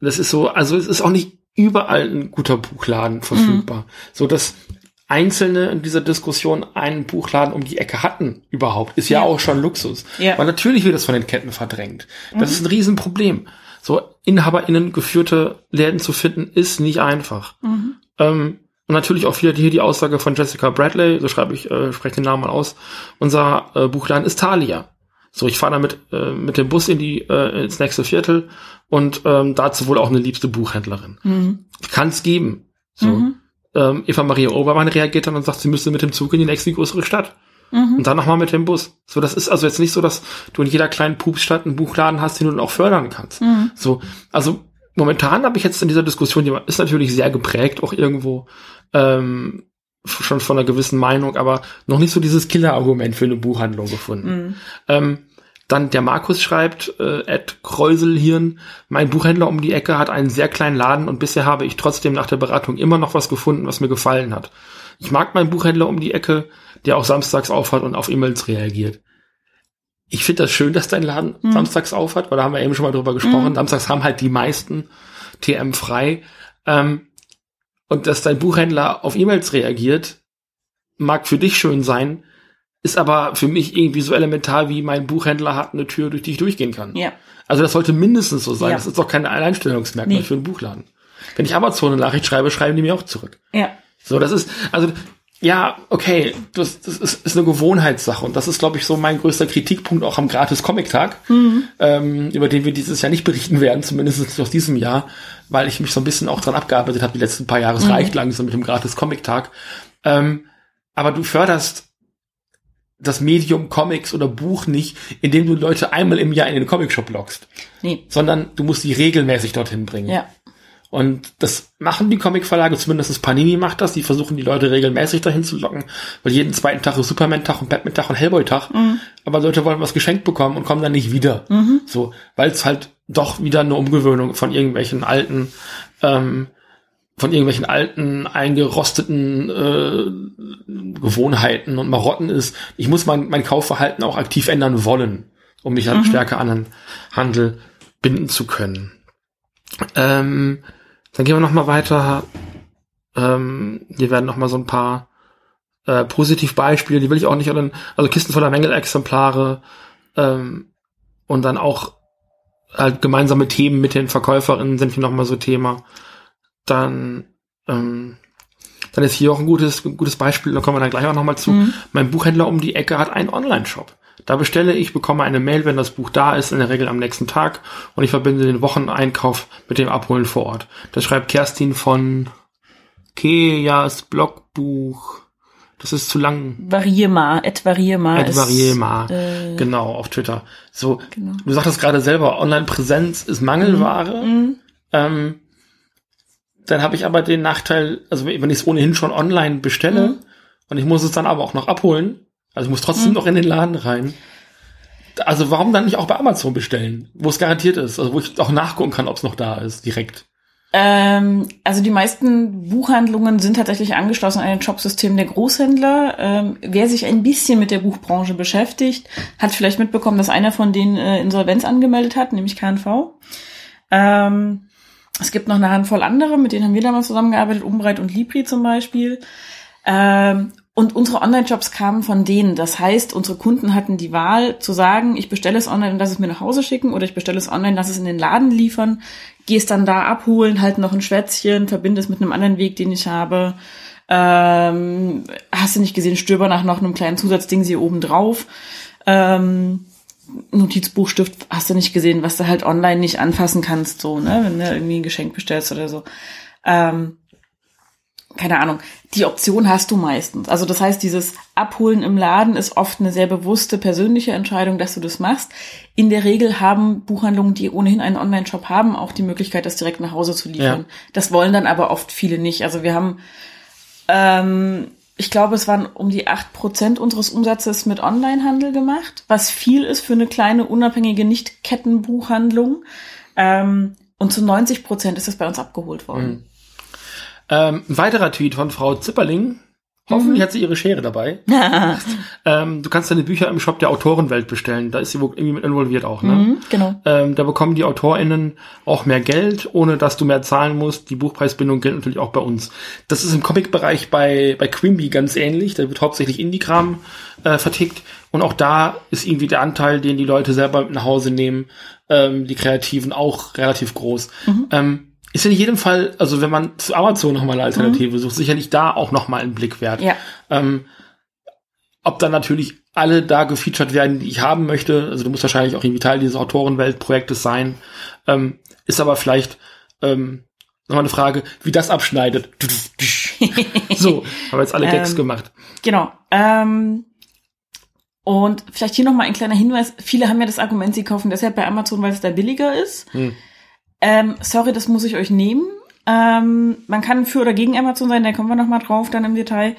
Das ist so, also es ist auch nicht überall ein guter Buchladen verfügbar. So, dass Einzelne in dieser Diskussion einen Buchladen um die Ecke hatten überhaupt, ist ja, Ja. auch schon Luxus. Ja. Weil natürlich wird das von den Ketten verdrängt. Das ist ein Riesenproblem. So InhaberInnen geführte Läden zu finden, ist nicht einfach. Ähm, und natürlich auch wieder hier die Aussage von Jessica Bradley, so schreibe ich, äh, spreche den Namen mal aus. Unser äh, Buchladen ist Thalia. So, ich fahre damit äh, mit dem Bus in die äh, ins nächste Viertel und ähm, dazu wohl auch eine liebste Buchhändlerin. Mhm. Kann es geben. So. Mhm. Ähm, Eva Maria Obermann reagiert dann und sagt, sie müsste mit dem Zug in die nächste größere Stadt. Mhm. Und dann nochmal mit dem Bus. So, das ist also jetzt nicht so, dass du in jeder kleinen Pupsstadt einen Buchladen hast, den du dann auch fördern kannst. Mhm. So, also momentan habe ich jetzt in dieser Diskussion, die ist natürlich sehr geprägt, auch irgendwo ähm, schon von einer gewissen Meinung, aber noch nicht so dieses Killer-Argument für eine Buchhandlung gefunden. Mhm. Ähm, dann der Markus schreibt, äh, Ed Kräuselhirn, mein Buchhändler um die Ecke hat einen sehr kleinen Laden und bisher habe ich trotzdem nach der Beratung immer noch was gefunden, was mir gefallen hat. Ich mag meinen Buchhändler um die Ecke, der auch samstags aufhat und auf E-Mails reagiert. Ich finde das schön, dass dein Laden Mhm. samstags aufhat, weil da haben wir eben schon mal drüber gesprochen. Mhm. Samstags haben halt die meisten TM frei. Ähm, und dass dein Buchhändler auf E-Mails reagiert, mag für dich schön sein, ist aber für mich irgendwie so elementar wie mein Buchhändler hat eine Tür, durch die ich durchgehen kann. Ja. Also das sollte mindestens so sein. Ja. Das ist doch kein Alleinstellungsmerkmal Nee. für einen Buchladen. Wenn ich Amazon eine Nachricht schreibe, schreiben die mir auch zurück. Ja. So, das ist, also, ja, okay, das, das ist, ist eine Gewohnheitssache. Und das ist, glaube ich, so mein größter Kritikpunkt auch am Gratis-Comic-Tag, ähm, über den wir dieses Jahr nicht berichten werden, zumindest nicht aus diesem Jahr, weil ich mich so ein bisschen auch dran abgearbeitet habe, die letzten paar Jahre. Es reicht langsam mit dem Gratis-Comic-Tag. Ähm, aber du förderst das Medium Comics oder Buch nicht, indem du Leute einmal im Jahr in den Comicshop lockst, Nee. sondern du musst die regelmäßig dorthin bringen. Ja. Und das machen die Comicverlage, zumindest Panini macht das, die versuchen die Leute regelmäßig dahin zu locken, weil jeden zweiten Tag ist Superman-Tag und Batman-Tag und Hellboy-Tag. Aber Leute wollen was geschenkt bekommen und kommen dann nicht wieder. So, weil es halt doch wieder eine Umgewöhnung von irgendwelchen alten, ähm, von irgendwelchen alten, eingerosteten äh, Gewohnheiten und Marotten ist. Ich muss mein, mein Kaufverhalten auch aktiv ändern wollen, um mich halt stärker an den Handel binden zu können. Ähm, dann gehen wir noch mal weiter. Ähm, hier werden noch mal so ein paar äh, Positivbeispiele, die will ich auch nicht, an- also Kisten voller Mängelexemplare ähm, und dann auch halt gemeinsame Themen mit den Verkäuferinnen sind hier noch mal so Thema. Dann ähm, dann ist hier auch ein gutes ein gutes Beispiel, da kommen wir dann gleich auch noch mal zu. Mhm. Mein Buchhändler um die Ecke hat einen Online-Shop. Da bestelle ich, bekomme eine Mail, wenn das Buch da ist, in der Regel am nächsten Tag und ich verbinde den Wocheneinkauf mit dem Abholen vor Ort. Das schreibt Kerstin von Kejas Blogbuch. Das ist zu lang. Variema, et Variema. Ed ist, Variema. äh, Genau, auf Twitter. So, Genau. du sagtest gerade selber, Online-Präsenz ist Mangelware. Mhm. Ähm, dann habe ich aber den Nachteil, also wenn ich es ohnehin schon online bestelle Mhm. und ich muss es dann aber auch noch abholen, also ich muss trotzdem noch in den Laden rein. Also warum dann nicht auch bei Amazon bestellen, wo es garantiert ist, also wo ich auch nachgucken kann, ob es noch da ist, direkt. Ähm, also die meisten Buchhandlungen sind tatsächlich angeschlossen an ein Shopsystem der Großhändler. Ähm, wer sich ein bisschen mit der Buchbranche beschäftigt, hat vielleicht mitbekommen, dass einer von denen äh, Insolvenz angemeldet hat, nämlich KNV. Ähm, es gibt noch eine Handvoll andere, mit denen haben wir damals zusammengearbeitet, Umbreit und Libri zum Beispiel. Ähm, und unsere Online-Shops kamen von denen. Das heißt, unsere Kunden hatten die Wahl zu sagen, ich bestelle es online und lass es mir nach Hause schicken oder ich bestelle es online, lass es in den Laden liefern, gehe es dann da abholen, halt noch ein Schwätzchen, verbinde es mit einem anderen Weg, den ich habe. Ähm, hast du nicht gesehen, stöber nach noch einem kleinen Zusatzding hier oben drauf. Ähm, Notizbuchstift hast du nicht gesehen, was du halt online nicht anfassen kannst, so, ne, wenn du irgendwie ein Geschenk bestellst oder so. Ähm, keine Ahnung, die Option hast du meistens. Also das heißt, dieses Abholen im Laden ist oft eine sehr bewusste persönliche Entscheidung, dass du das machst. In der Regel haben Buchhandlungen, die ohnehin einen Online-Shop haben, auch die Möglichkeit, das direkt nach Hause zu liefern. Ja. Das wollen dann aber oft viele nicht. Also wir haben, ähm, ich glaube, es waren um die acht Prozent unseres Umsatzes mit Onlinehandel gemacht, was viel ist für eine kleine, unabhängige Nicht-Kettenbuchhandlung. Ähm, Und zu 90 Prozent ist das bei uns abgeholt worden. Mhm. Ähm, ein weiterer Tweet von Frau Zipperling. Hoffentlich hat sie ihre Schere dabei. ähm, du kannst deine Bücher im Shop der Autorenwelt bestellen. Da ist sie wohl irgendwie mit involviert auch, ne? Mhm, genau. Ähm, da bekommen die AutorInnen auch mehr Geld, ohne dass du mehr zahlen musst. Die Buchpreisbindung gilt natürlich auch bei uns. Das ist im Comic-Bereich bei, bei Quimby ganz ähnlich. Da wird hauptsächlich Indie-Kram äh, vertickt. Und auch da ist irgendwie der Anteil, den die Leute selber mit nach Hause nehmen, ähm, die Kreativen, auch relativ groß. Ähm, ist in jedem Fall, also wenn man zu Amazon nochmal eine Alternative sucht, sicherlich da auch nochmal einen Blick wert. Ja. Ähm, ob dann natürlich alle da gefeatured werden, die ich haben möchte, also du musst wahrscheinlich auch irgendwie Teil dieses Autorenweltprojektes sein, ähm, ist aber vielleicht ähm, nochmal eine Frage, wie das abschneidet. so, haben wir jetzt alle Gags Ähm, gemacht. Genau. Ähm, und vielleicht hier nochmal ein kleiner Hinweis. Viele haben ja das Argument, sie kaufen deshalb bei Amazon, weil es da billiger ist. Hm. Ähm, sorry, das muss ich euch nehmen. Ähm, man kann für oder gegen Amazon sein, da kommen wir nochmal drauf dann im Detail.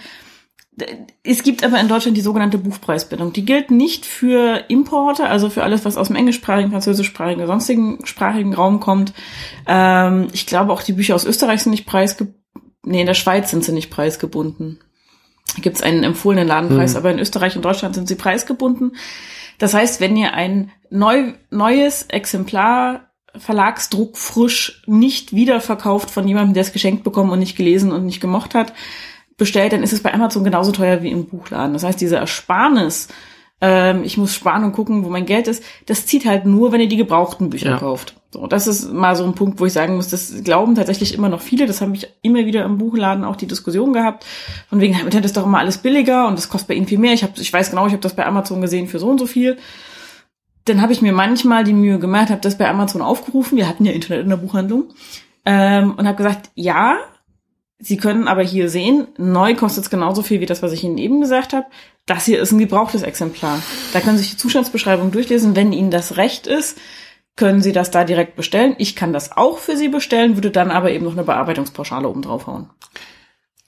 Es gibt aber in Deutschland die sogenannte Buchpreisbindung. Die gilt nicht für Importe, also für alles, was aus dem englischsprachigen, französischsprachigen, sonstigen sprachigen Raum kommt. Ähm, ich glaube auch die Bücher aus Österreich sind nicht preisgebunden. Nee, in der Schweiz sind sie nicht preisgebunden. Da gibt es einen empfohlenen Ladenpreis, Hm. aber in Österreich und Deutschland sind sie preisgebunden. Das heißt, wenn ihr ein neu, neues Exemplar Verlagsdruck frisch nicht wiederverkauft von jemandem, der es geschenkt bekommen und nicht gelesen und nicht gemocht hat, bestellt, dann ist es bei Amazon genauso teuer wie im Buchladen. Das heißt, diese Ersparnis, ähm, ich muss sparen und gucken, wo mein Geld ist, das zieht halt nur, wenn ihr die gebrauchten Bücher Ja. kauft. So, das ist mal so ein Punkt, wo ich sagen muss, das glauben tatsächlich immer noch viele. Das habe ich immer wieder im Buchladen auch die Diskussion gehabt. Von wegen, das ist doch immer alles billiger und das kostet bei ihnen viel mehr. Ich, hab, ich weiß genau, ich habe das bei Amazon gesehen für so und so viel. Dann habe ich mir manchmal die Mühe gemacht, habe das bei Amazon aufgerufen. Wir hatten ja Internet in der Buchhandlung. Ähm, und habe gesagt, ja, Sie können aber hier sehen, neu kostet es genauso viel wie das, was ich Ihnen eben gesagt habe. Das hier ist ein gebrauchtes Exemplar. Da können Sie sich die Zustandsbeschreibung durchlesen. Wenn Ihnen das recht ist, können Sie das da direkt bestellen. Ich kann das auch für Sie bestellen, würde dann aber eben noch eine Bearbeitungspauschale oben draufhauen.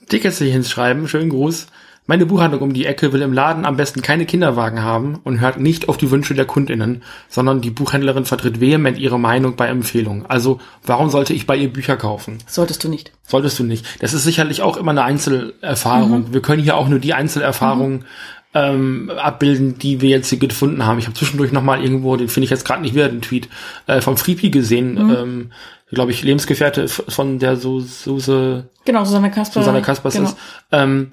Tickets schreiben, schönen Gruß. Meine Buchhandlung um die Ecke will im Laden am besten keine Kinderwagen haben und hört nicht auf die Wünsche der KundInnen, sondern die Buchhändlerin vertritt vehement ihre Meinung bei Empfehlungen. Also, warum sollte ich bei ihr Bücher kaufen? Solltest du nicht. Solltest du nicht. Das ist sicherlich auch immer eine Einzelerfahrung. Wir können hier auch nur die Einzelerfahrung ähm, abbilden, die wir jetzt hier gefunden haben. Ich habe zwischendurch noch mal irgendwo, den finde ich jetzt gerade nicht wieder, den Tweet äh, vom Freepy gesehen, ähm, glaube ich, Lebensgefährte von der Su Suse Genau, Susanne Kasper. Susanne Kaspers genau. ist, ähm,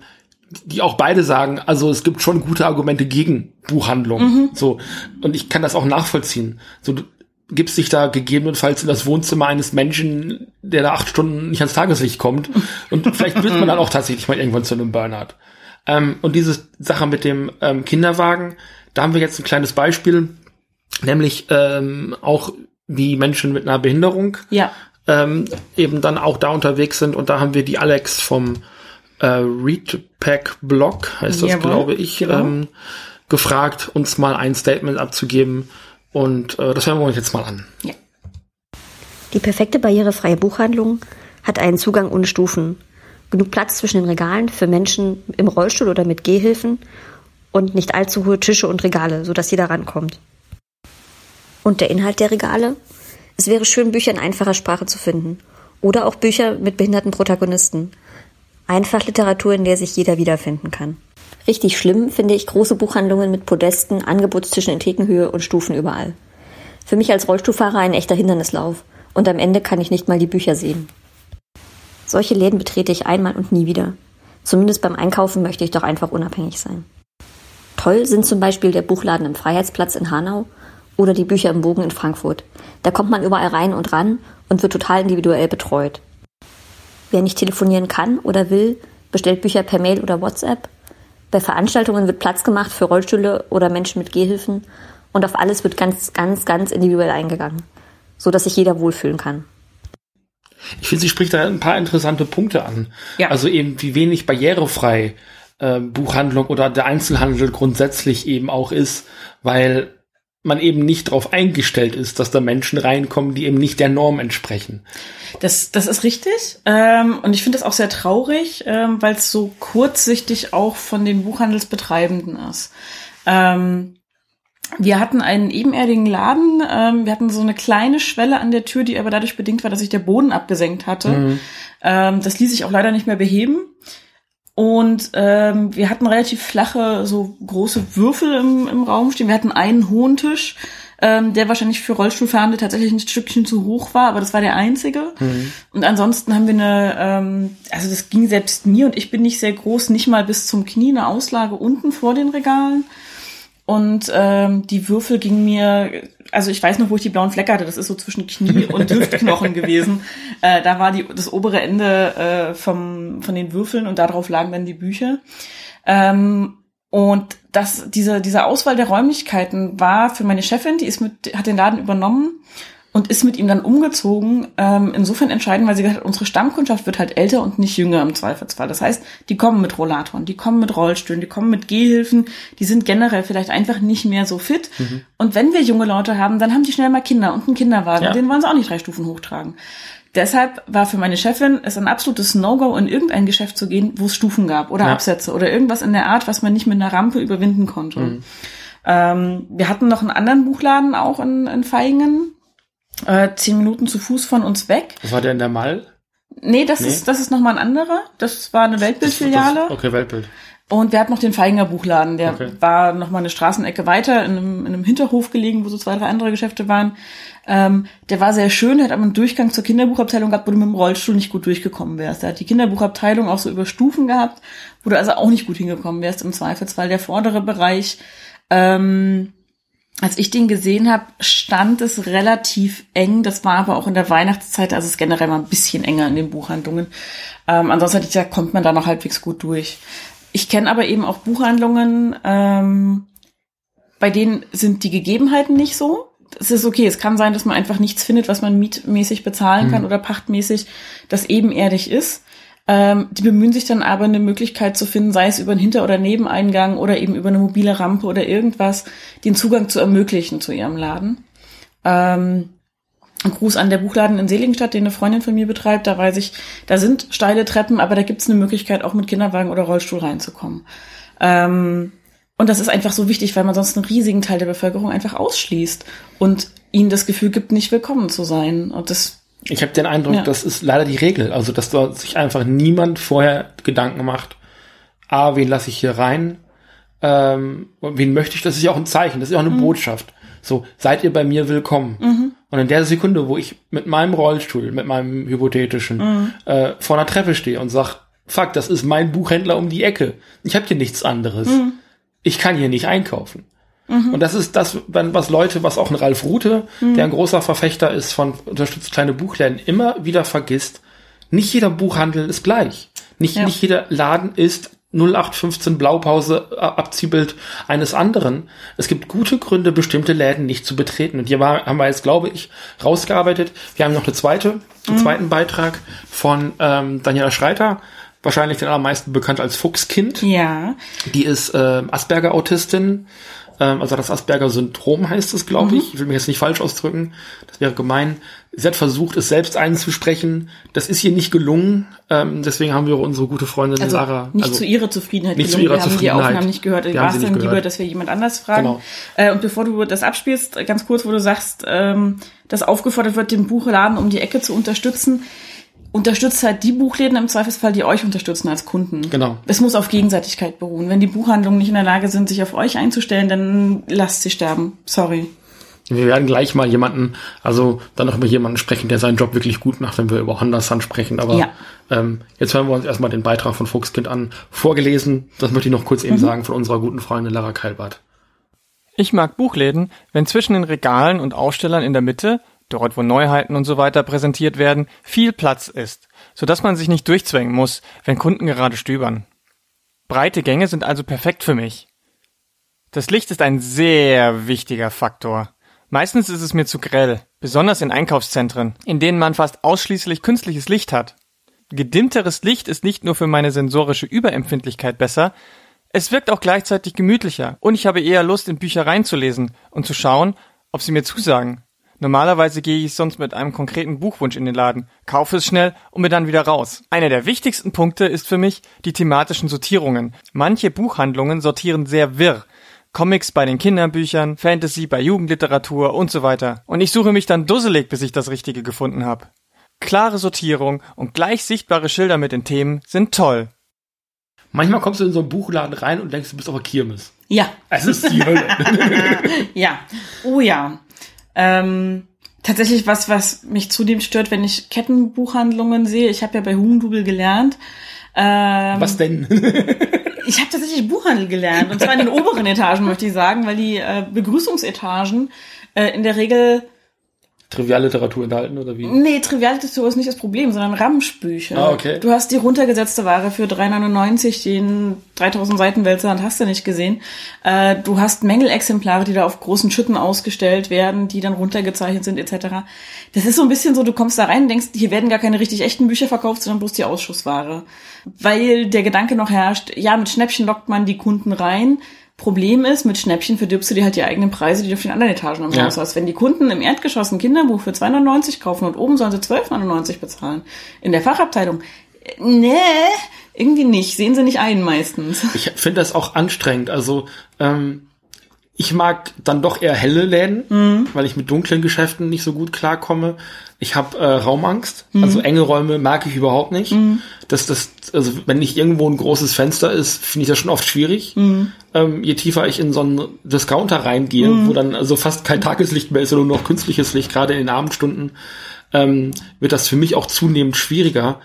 die auch beide sagen, also es gibt schon gute Argumente gegen Buchhandlung. Mhm. So. Und ich kann das auch nachvollziehen. So, du gibst dich da gegebenenfalls in das Wohnzimmer eines Menschen, der da acht Stunden nicht ans Tageslicht kommt. Und vielleicht wird man dann auch tatsächlich mal irgendwann zu einem Burnout. Ähm, und diese Sache mit dem ähm, Kinderwagen, da haben wir jetzt ein kleines Beispiel, nämlich ähm, auch wie Menschen mit einer Behinderung Ja, ähm, eben dann auch da unterwegs sind. Und da haben wir die Alex vom äh, Readpack Blog, heißt das, Jawohl, glaube ich, genau. ähm, gefragt, uns mal ein Statement abzugeben. Und äh, das hören wir uns jetzt mal an. ja. Die perfekte barrierefreie Buchhandlung hat einen Zugang ohne Stufen. Genug Platz zwischen den Regalen für Menschen im Rollstuhl oder mit Gehhilfen und nicht allzu hohe Tische und Regale, sodass jeder rankommt. Und der Inhalt der Regale? Es wäre schön, Bücher in einfacher Sprache zu finden. Oder auch Bücher mit behinderten Protagonisten. Einfach Literatur, in der sich jeder wiederfinden kann. Richtig schlimm finde ich große Buchhandlungen mit Podesten, Angebotstischen in Thekenhöhe und Stufen überall. Für mich als Rollstuhlfahrer ein echter Hindernislauf. Und am Ende kann ich nicht mal die Bücher sehen. Solche Läden betrete ich einmal und nie wieder. Zumindest beim Einkaufen möchte ich doch einfach unabhängig sein. Toll sind zum Beispiel der Buchladen im Freiheitsplatz in Hanau oder die Bücher im Bogen in Frankfurt. Da kommt man überall rein und ran und wird total individuell betreut. Wer nicht telefonieren kann oder will, bestellt Bücher per Mail oder WhatsApp. Bei Veranstaltungen wird Platz gemacht für Rollstühle oder Menschen mit Gehhilfen und auf alles wird ganz, ganz, ganz individuell eingegangen, so dass sich jeder wohlfühlen kann. Ich finde, sie spricht da ein paar interessante Punkte an. Ja. Also eben, wie wenig barrierefrei äh, Buchhandlung oder der Einzelhandel grundsätzlich eben auch ist, weil man eben nicht darauf eingestellt ist, dass da Menschen reinkommen, die eben nicht der Norm entsprechen. Das, das ist richtig. Ähm, und ich finde das auch sehr traurig, ähm, weil es so kurzsichtig auch von den Buchhandelsbetreibenden ist. Ähm, wir hatten einen ebenerdigen Laden, ähm, wir hatten so eine kleine Schwelle an der Tür, die aber dadurch bedingt war, dass sich der Boden abgesenkt hatte. Mhm. Ähm, das ließ sich auch leider nicht mehr beheben. Und ähm, wir hatten relativ flache, so große Würfel im, im Raum stehen. Wir hatten einen hohen Tisch, ähm, der wahrscheinlich für Rollstuhlfahrende tatsächlich ein Stückchen zu hoch war, aber das war der einzige. Mhm. Und ansonsten haben wir eine, ähm, also das ging selbst mir und ich bin nicht sehr groß, nicht mal bis zum Knie, eine Auslage unten vor den Regalen. Und ähm, die Würfel gingen mir, also ich weiß noch, wo ich die blauen Flecke hatte, das ist so zwischen Knie und Hüftknochen gewesen. Äh, da war die, das obere Ende äh, vom, von den Würfeln und darauf lagen dann die Bücher. Ähm, und das, diese, diese Auswahl der Räumlichkeiten war für meine Chefin, die ist mit, hat den Laden übernommen und ist mit ihm dann umgezogen. Ähm, insofern entscheidend, weil sie gesagt hat, unsere Stammkundschaft wird halt älter und nicht jünger im Zweifelsfall. Das heißt, die kommen mit Rollatoren, die kommen mit Rollstühlen, die kommen mit Gehhilfen, die sind generell vielleicht einfach nicht mehr so fit. Mhm. Und wenn wir junge Leute haben, dann haben die schnell mal Kinder und einen Kinderwagen. Ja. Den wollen sie auch nicht drei Stufen hochtragen. Deshalb war für meine Chefin es ein absolutes No-Go, in irgendein Geschäft zu gehen, wo es Stufen gab oder Ja. Absätze oder irgendwas in der Art, was man nicht mit einer Rampe überwinden konnte. Mhm. Ähm, wir hatten noch einen anderen Buchladen auch in, in Feingen, äh, zehn Minuten zu Fuß von uns weg. Was war der in der Mall? Nee, das Nee? ist das ist noch mal ein anderer. Das war eine Weltbildfiliale. Okay, Weltbild. Und wir hatten noch den Feinger Buchladen, der Okay. war noch mal eine Straßenecke weiter in einem, in einem Hinterhof gelegen, wo so zwei, drei andere Geschäfte waren. Ähm, der war sehr schön, der hat aber einen Durchgang zur Kinderbuchabteilung gehabt, wo du mit dem Rollstuhl nicht gut durchgekommen wärst. Der hat die Kinderbuchabteilung auch so über Stufen gehabt, wo du also auch nicht gut hingekommen wärst im Zweifelsfall. Der vordere Bereich, ähm, als ich den gesehen habe, stand es relativ eng. Das war aber auch in der Weihnachtszeit, also es ist generell mal ein bisschen enger in den Buchhandlungen. Ähm, ansonsten hätte ich gesagt, kommt man da noch halbwegs gut durch. Ich kenne aber eben auch Buchhandlungen, ähm, bei denen sind die Gegebenheiten nicht so. Es ist okay, es kann sein, dass man einfach nichts findet, was man mietmäßig bezahlen kann oder pachtmäßig, das ebenerdig ist. Ähm, die bemühen sich dann aber, eine Möglichkeit zu finden, sei es über einen Hinter- oder Nebeneingang oder eben über eine mobile Rampe oder irgendwas, den Zugang zu ermöglichen zu ihrem Laden. Ähm, ein Gruß an der Buchladen in Seligenstadt, den eine Freundin von mir betreibt. Da weiß ich, da sind steile Treppen, aber da gibt es eine Möglichkeit, auch mit Kinderwagen oder Rollstuhl reinzukommen. Ähm, und das ist einfach so wichtig, weil man sonst einen riesigen Teil der Bevölkerung einfach ausschließt und ihnen das Gefühl gibt, nicht willkommen zu sein. Und das, Ich habe den Eindruck, Ja. das ist leider die Regel. Also, dass da sich einfach niemand vorher Gedanken macht, ah, wen lasse ich hier rein? Ähm, wen möchte ich? Das ist ja auch ein Zeichen, das ist ja auch eine Botschaft. So, seid ihr bei mir willkommen. Und in der Sekunde, wo ich mit meinem Rollstuhl, mit meinem hypothetischen, äh, vor einer Treppe stehe und sag, fuck, das ist mein Buchhändler um die Ecke. Ich habe hier nichts anderes. Ich kann hier nicht einkaufen. Und das ist das, wenn- was Leute, was auch ein Ralf Rute, der ein großer Verfechter ist von unterstützt kleine Buchläden, immer wieder vergisst. Nicht jeder Buchhandel ist gleich. Nicht, Ja. nicht jeder Laden ist 0815 Blaupause äh, Abziehbild eines anderen. Es gibt gute Gründe, bestimmte Läden nicht zu betreten. Und hier war, haben wir jetzt, glaube ich, rausgearbeitet. Wir haben noch eine zweite, einen zweiten Beitrag von ähm, Daniela Schreiter, wahrscheinlich den allermeisten bekannt als Fuchskind. ja, Die ist ähm, Asperger-Autistin, ähm, also das Asperger-Syndrom heißt es, glaube ich. Ich will mich jetzt nicht falsch ausdrücken, das wäre gemein. Sie hat versucht, es selbst einzusprechen. Das ist ihr nicht gelungen. Ähm, deswegen haben wir unsere gute Freundin also Lara. nicht also, zu ihrer Zufriedenheit. nicht zu gelungen. ihrer wir haben die Zufriedenheit. Aufnahmen nicht gehört. Wir War es dann nicht lieber, gehört. dass wir jemand anders fragen? Genau. Äh, und bevor du das abspielst, ganz kurz, wo du sagst, ähm, dass aufgefordert wird, den Buchladen um die Ecke zu unterstützen. Unterstützt halt die Buchläden im Zweifelsfall, die euch unterstützen als Kunden. Genau. Es muss auf Gegenseitigkeit beruhen. Wenn die Buchhandlungen nicht in der Lage sind, sich auf euch einzustellen, dann lasst sie sterben. Sorry. Wir werden gleich mal jemanden, also dann noch über jemanden sprechen, der seinen Job wirklich gut macht, wenn wir über Honda Sun sprechen. Aber Ja. ähm, jetzt hören wir uns erstmal den Beitrag von Fuchskind an. Vorgelesen, das möchte ich noch kurz eben sagen, von unserer guten Freundin Lara Kalbart. Ich mag Buchläden, wenn zwischen den Regalen und Ausstellern in der Mitte, dort wo Neuheiten und so weiter präsentiert werden, viel Platz ist, sodass man sich nicht durchzwängen muss, wenn Kunden gerade stöbern. Breite Gänge sind also perfekt für mich. Das Licht ist ein sehr wichtiger Faktor. Meistens ist es mir zu grell, besonders in Einkaufszentren, in denen man fast ausschließlich künstliches Licht hat. Gedimmteres Licht ist nicht nur für meine sensorische Überempfindlichkeit besser, es wirkt auch gleichzeitig gemütlicher und ich habe eher Lust, in Bücher reinzulesen und zu schauen, ob sie mir zusagen. Normalerweise gehe ich sonst mit einem konkreten Buchwunsch in den Laden, kaufe es schnell und bin dann wieder raus. Einer der wichtigsten Punkte ist für mich die thematischen Sortierungen. Manche Buchhandlungen sortieren sehr wirr. Comics bei den Kinderbüchern, Fantasy bei Jugendliteratur und so weiter. Und ich suche mich dann dusselig, bis ich das Richtige gefunden habe. Klare Sortierung und gleich sichtbare Schilder mit den Themen sind toll. Manchmal kommst du in so einen Buchladen rein und denkst, du bist auf der Kirmes. Ja. Es ist die Hölle. ja. Oh ja. Ähm, tatsächlich was, was mich zudem stört, wenn ich Kettenbuchhandlungen sehe. Ich habe ja bei Hugendubel gelernt. Ähm, Was denn? ich habe tatsächlich Buchhandel gelernt. Und zwar in den oberen Etagen, möchte ich sagen, weil die äh, Begrüßungsetagen äh, in der Regel Trivialliteratur enthalten oder wie? Nee, Trivialliteratur ist nicht das Problem, sondern Ramschbücher. Ah, okay. Du hast die runtergesetzte Ware für 3,99, den 3000 Seiten Wälzer und hast du nicht gesehen. Äh, du hast Mängelexemplare, die da auf großen Schütten ausgestellt werden, die dann runtergezeichnet sind etc. Das ist so ein bisschen so, du kommst da rein und denkst, hier werden gar keine richtig echten Bücher verkauft, sondern bloß die Ausschussware. Weil der Gedanke noch herrscht, ja, mit Schnäppchen lockt man die Kunden rein. Problem ist, mit Schnäppchen verdirbst du dir halt die eigenen Preise, die du auf den anderen Etagen im Ja. Haus hast. Wenn die Kunden im Erdgeschoss ein Kinderbuch für 2,99 kaufen und oben sollen sie 12,99 bezahlen, in der Fachabteilung, nee, irgendwie nicht. Sehen sie nicht ein meistens. Ich finde das auch anstrengend. Also ähm, ich mag dann doch eher helle Läden, weil ich mit dunklen Geschäften nicht so gut klarkomme. Ich habe äh, Raumangst, also enge Räume mag ich überhaupt nicht. Das, das, also wenn nicht irgendwo ein großes Fenster ist, finde ich das schon oft schwierig. Ähm, je tiefer ich in so einen Discounter reingehe, wo dann also fast kein Tageslicht mehr ist, sondern nur noch künstliches Licht, gerade in den Abendstunden, ähm, wird das für mich auch zunehmend schwieriger.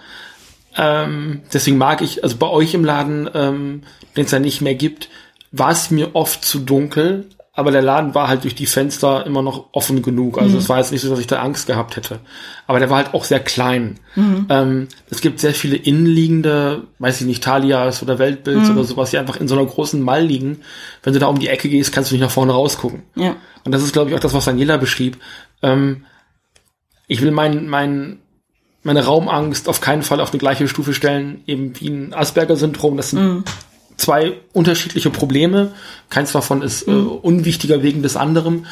Ähm, deswegen mag ich, also bei euch im Laden, ähm, den es ja nicht mehr gibt, war es mir oft zu dunkel, aber der Laden war halt durch die Fenster immer noch offen genug. Also es war jetzt nicht so, dass ich da Angst gehabt hätte. Aber der war halt auch sehr klein. Ähm, es gibt sehr viele innenliegende, weiß ich nicht, Thalias oder Weltbilds oder sowas, die einfach in so einer großen Mall liegen. Wenn du da um die Ecke gehst, kannst du nicht nach vorne rausgucken. Ja. Und das ist, glaube ich, auch das, was Daniela beschrieb. Ähm, ich will mein, mein, meine Raumangst auf keinen Fall auf eine gleiche Stufe stellen, eben wie ein Asperger-Syndrom. Das sind zwei unterschiedliche Probleme. Keins davon ist äh, unwichtiger wegen des anderen.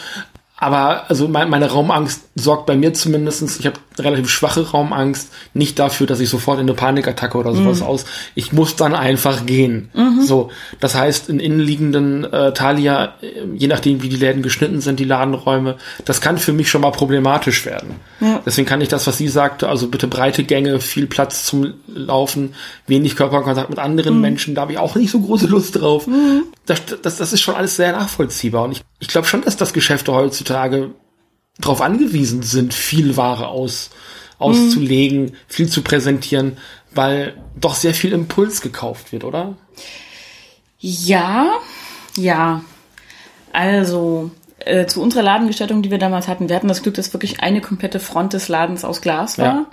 Aber also mein, meine Raumangst sorgt bei mir zumindestens. ich habe relativ schwache Raumangst, nicht dafür, dass ich sofort in eine Panikattacke oder sowas aus. Ich muss dann einfach gehen. So, das heißt, in innenliegenden äh, Thalia, äh, je nachdem wie die Läden geschnitten sind, die Ladenräume, das kann für mich schon mal problematisch werden. Ja. Deswegen kann ich das, was sie sagte, also bitte breite Gänge, viel Platz zum Laufen, wenig Körperkontakt mit anderen Menschen, da habe ich auch nicht so große Lust drauf. Das, das, das ist schon alles sehr nachvollziehbar. Und ich, ich glaube schon, dass das Geschäfte heutzutage darauf angewiesen sind, viel Ware aus, auszulegen, viel zu präsentieren, weil doch sehr viel Impuls gekauft wird, oder? Ja, ja. Also, äh, zu unserer Ladengestaltung, die wir damals hatten, wir hatten das Glück, dass wirklich eine komplette Front des Ladens aus Glas war.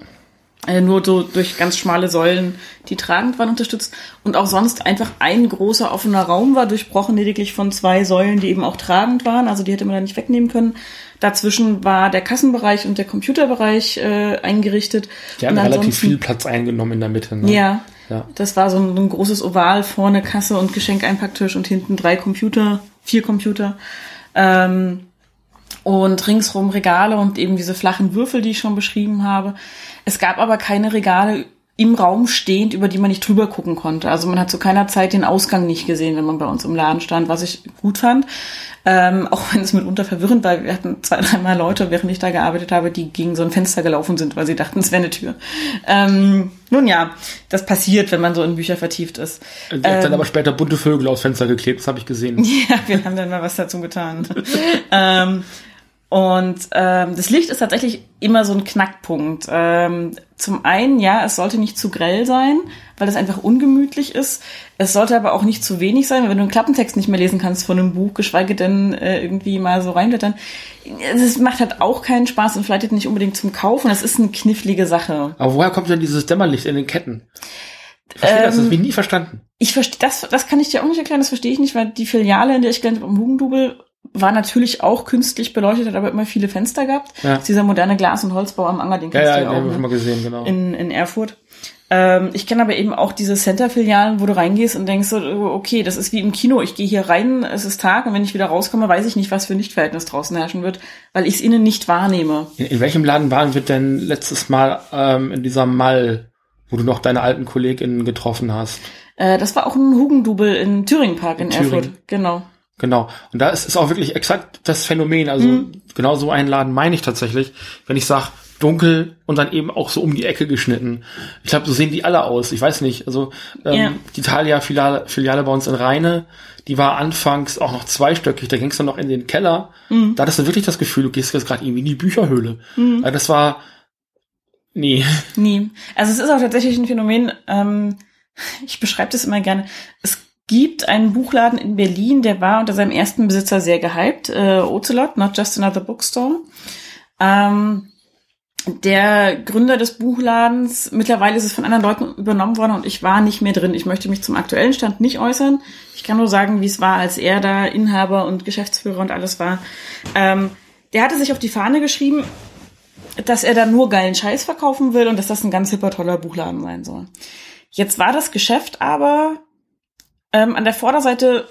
Äh, nur so durch ganz schmale Säulen, die tragend waren, unterstützt. Und auch sonst einfach ein großer offener Raum war, durchbrochen lediglich von zwei Säulen, die eben auch tragend waren. Also die hätte man da nicht wegnehmen können. Dazwischen war der Kassenbereich und der Computerbereich äh, eingerichtet. Die haben relativ viel Platz eingenommen in der Mitte. Ne? ja. Ja. Das war so ein, ein großes Oval, vorne Kasse und Geschenkeinpacktisch und hinten drei Computer, vier Computer. Ähm, und ringsrum Regale und eben diese flachen Würfel, die ich schon beschrieben habe. Es gab aber keine Regale im Raum stehend, über die man nicht drüber gucken konnte. Also man hat zu keiner Zeit den Ausgang nicht gesehen, wenn man bei uns im Laden stand, was ich gut fand. Ähm, auch wenn es mitunter verwirrend war. Wir hatten zwei, dreimal Leute, während ich da gearbeitet habe, die gegen so ein Fenster gelaufen sind, weil sie dachten, es wäre eine Tür. Ähm, nun ja, das passiert, wenn man so in Bücher vertieft ist. Sie hat dann Ähm, aber später bunte Vögel aufs Fenster geklebt, das habe ich gesehen. ja, wir haben dann mal was dazu getan. ähm, und ähm, das Licht ist tatsächlich immer so ein Knackpunkt. Ähm, zum einen, ja, es sollte nicht zu grell sein, weil das einfach ungemütlich ist. Es sollte aber auch nicht zu wenig sein, weil wenn du einen Klappentext nicht mehr lesen kannst von einem Buch, geschweige denn äh, irgendwie mal so reinblättern, das macht halt auch keinen Spaß und verleitet nicht unbedingt zum Kaufen. Das ist eine knifflige Sache. Aber woher kommt denn dieses Dämmerlicht in den Ketten? Ich verstehe das, das habe ich nie verstanden. Ich verstehe, das, das kann ich dir auch nicht erklären, das verstehe ich nicht, weil die Filiale, in der ich gelernt habe, am Hugendubel, war natürlich auch künstlich beleuchtet, hat aber immer viele Fenster gehabt. Ja. Dieser moderne Glas- und Holzbau am Anger, den Ja, kennst ja, du den ja auch wir ne? schon mal gesehen, genau. in, in Erfurt. Ähm, ich kenne aber eben auch diese Center-Filialen, wo du reingehst und denkst so, okay, das ist wie im Kino. Ich gehe hier rein, es ist Tag und wenn ich wieder rauskomme, weiß ich nicht, was für ein Lichtverhältnis draußen herrschen wird, weil ich es innen nicht wahrnehme. In, in welchem Laden waren wir denn letztes Mal ähm, in dieser Mall, wo du noch deine alten KollegInnen getroffen hast? Äh, das war auch ein Hugendubel in Thüringen Park in, In Thüringen. Erfurt. Genau. Genau. Und da ist es auch wirklich exakt das Phänomen. Also Mhm. genau so einen Laden meine ich tatsächlich, wenn ich sage, dunkel und dann eben auch so um die Ecke geschnitten. Ich glaube, so sehen die alle aus. Ich weiß nicht. Also ähm, Ja. die Thalia-Filiale Filiale bei uns in Rheine, die war anfangs auch noch zweistöckig. Da ging es dann noch in den Keller. Mhm. Da hattest du wirklich das Gefühl, du gehst jetzt gerade irgendwie in die Bücherhöhle. Also das war nee. Nie. Also es ist auch tatsächlich ein Phänomen, ähm, ich beschreibe das immer gerne. Es gibt einen Buchladen in Berlin, der war unter seinem ersten Besitzer sehr gehypt, äh, Ocelot, Not Just Another Bookstore. Ähm, der Gründer des Buchladens, mittlerweile ist es von anderen Leuten übernommen worden und ich war nicht mehr drin. Ich möchte mich zum aktuellen Stand nicht äußern. Ich kann nur sagen, wie es war, als er da Inhaber und Geschäftsführer und alles war. Ähm, der hatte sich auf die Fahne geschrieben, dass er da nur geilen Scheiß verkaufen will und dass das ein ganz hipper, toller Buchladen sein soll. Jetzt war das Geschäft aber ähm, an der Vorderseite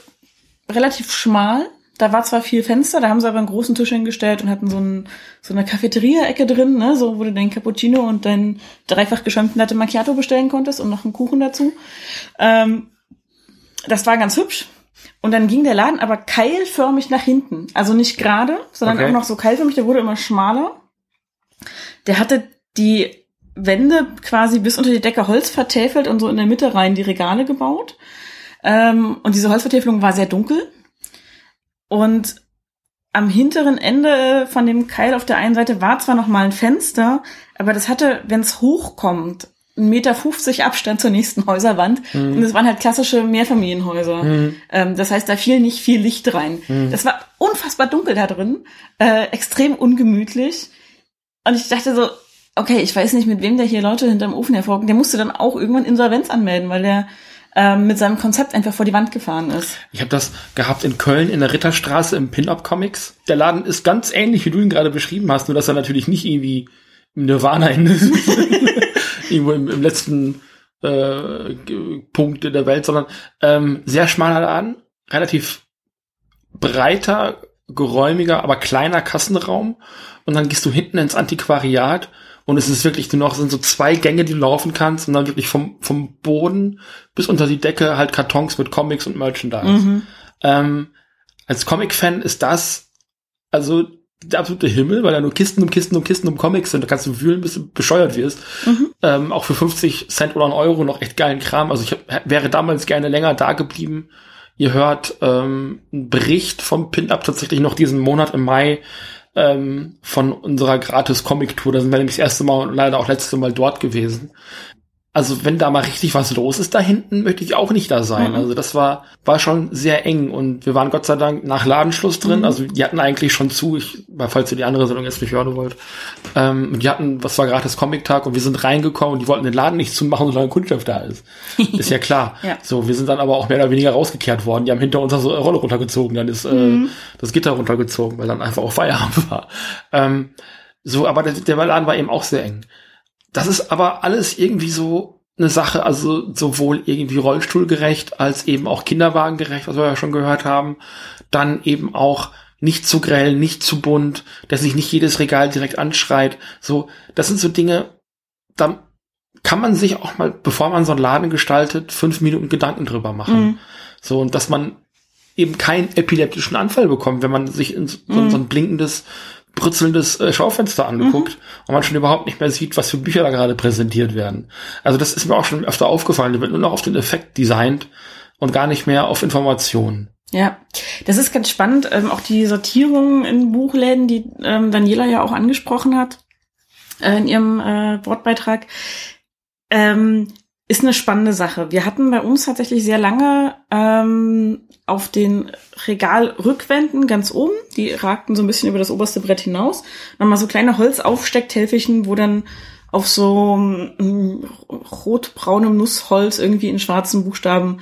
relativ schmal. Da war zwar viel Fenster, da haben sie aber einen großen Tisch hingestellt und hatten so, ein, so eine Cafeteria-Ecke drin, ne, so wo du deinen Cappuccino und deinen dreifach geschäumten Latte Macchiato bestellen konntest und noch einen Kuchen dazu. Ähm, das war ganz hübsch. Und dann ging der Laden aber keilförmig nach hinten. Also nicht gerade, sondern Okay. auch noch so keilförmig, der wurde immer schmaler. Der hatte die Wände quasi bis unter die Decke Holz vertäfelt und so in der Mitte rein die Regale gebaut. Ähm, und diese Holzvertäfelung war sehr dunkel. Und am hinteren Ende von dem Keil auf der einen Seite war zwar noch mal ein Fenster, aber das hatte, wenn es hochkommt, 1,50 Meter Abstand zur nächsten Häuserwand. Und es waren halt klassische Mehrfamilienhäuser. Ähm, das heißt, da fiel nicht viel Licht rein. Das war unfassbar dunkel da drin, äh, extrem ungemütlich. Und ich dachte so, okay, ich weiß nicht, mit wem der hier Leute hinterm Ofen hervorgeht. Der musste dann auch irgendwann Insolvenz anmelden, weil der ähm, mit seinem Konzept einfach vor die Wand gefahren ist. Ich habe das gehabt in Köln in der Ritterstraße im Pin-Up Comics. Der Laden ist ganz ähnlich, wie du ihn gerade beschrieben hast, nur dass er natürlich nicht irgendwie im Nirvana endet. irgendwo im, im letzten äh, Punkt der Welt, sondern ähm, sehr schmaler Laden, relativ breiter, geräumiger, aber kleiner Kassenraum. Und dann gehst du hinten ins Antiquariat und es ist wirklich nur noch, sind so zwei Gänge, die du laufen kannst und dann wirklich vom, vom Boden bis unter die Decke halt Kartons mit Comics und Merchandise. Ähm, als Comic-Fan ist das also der absolute Himmel, weil da nur Kisten um Kisten um Kisten um Comics sind. Da kannst du wühlen, bis du bescheuert wirst. Ähm, auch für 50 Cent oder einen Euro noch echt geilen Kram. Also ich hab, wäre damals gerne länger da geblieben. Ihr hört ähm, einen Bericht vom Pin-Up tatsächlich noch diesen Monat im Mai ähm, von unserer Gratis-Comic-Tour. Da sind wir nämlich das erste Mal und leider auch letzte Mal dort gewesen. Also wenn da mal richtig was los ist da hinten, möchte ich auch nicht da sein. Mhm. Also das war war schon sehr eng und wir waren Gott sei Dank nach Ladenschluss drin. Mhm. Also die hatten eigentlich schon zu, ich, falls ihr die andere Sendung jetzt nicht hören wollt. Ähm, die hatten, was war gratis Comic-Tag und wir sind reingekommen und die wollten den Laden nicht zumachen, solange Kundschaft da ist. ist ja klar. Ja. So, wir sind dann aber auch mehr oder weniger rausgekehrt worden. Die haben hinter uns so eine Rolle runtergezogen, dann ist äh, das Gitter runtergezogen, weil dann einfach auch Feierabend war. Ähm, so, aber der, der Laden war eben auch sehr eng. Das ist aber alles irgendwie so eine Sache, also sowohl irgendwie rollstuhlgerecht als eben auch kinderwagengerecht, was wir ja schon gehört haben. Dann eben auch nicht zu grell, nicht zu bunt, dass sich nicht jedes Regal direkt anschreit. So, das sind so Dinge, da kann man sich auch mal, bevor man so einen Laden gestaltet, fünf Minuten Gedanken drüber machen. Mhm. So, und dass man eben keinen epileptischen Anfall bekommt, wenn man sich in so, so ein blinkendes, brutzelndes äh, Schaufenster anguckt und man schon überhaupt nicht mehr sieht, was für Bücher da gerade präsentiert werden. Also das ist mir auch schon öfter aufgefallen. Da wird nur noch auf den Effekt designt und gar nicht mehr auf Informationen. Ja, das ist ganz spannend. Ähm, auch die Sortierung in Buchläden, die ähm, Daniela ja auch angesprochen hat äh, in ihrem äh, Wortbeitrag, ähm, ist eine spannende Sache. Wir hatten bei uns tatsächlich sehr lange ähm, auf den Regalrückwänden ganz oben, die ragten so ein bisschen über das oberste Brett hinaus, nochmal so kleine Holzaufstecktäfelchen, wo dann auf so ähm, rotbraunem Nussholz irgendwie in schwarzen Buchstaben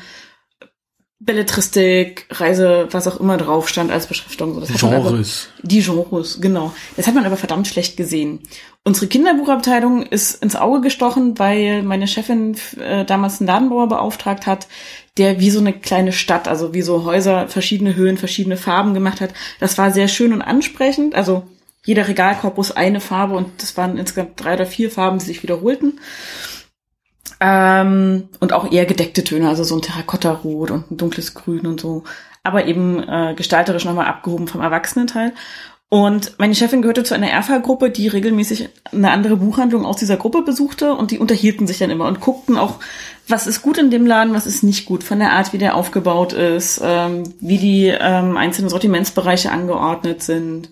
Belletristik, Reise, was auch immer drauf stand als Beschriftung. So, das man aber- Genres. die Genres, genau. Das hat man aber verdammt schlecht gesehen. Unsere Kinderbuchabteilung ist ins Auge gestochen, weil meine Chefin äh, damals einen Ladenbauer beauftragt hat, der wie so eine kleine Stadt, also wie so Häuser, verschiedene Höhen, verschiedene Farben gemacht hat. Das war sehr schön und ansprechend. Also jeder Regalkorpus eine Farbe und das waren insgesamt drei oder vier Farben, die sich wiederholten. Ähm, und auch eher gedeckte Töne, also so ein Terrakottarot und ein dunkles Grün und so. Aber eben äh, gestalterisch nochmal abgehoben vom Erwachsenenteil. Und meine Chefin gehörte zu einer Erfa-Gruppe, die regelmäßig eine andere Buchhandlung aus dieser Gruppe besuchte und die unterhielten sich dann immer und guckten auch, was ist gut in dem Laden, was ist nicht gut, von der Art, wie der aufgebaut ist, ähm, wie die ähm, einzelnen Sortimentsbereiche angeordnet sind,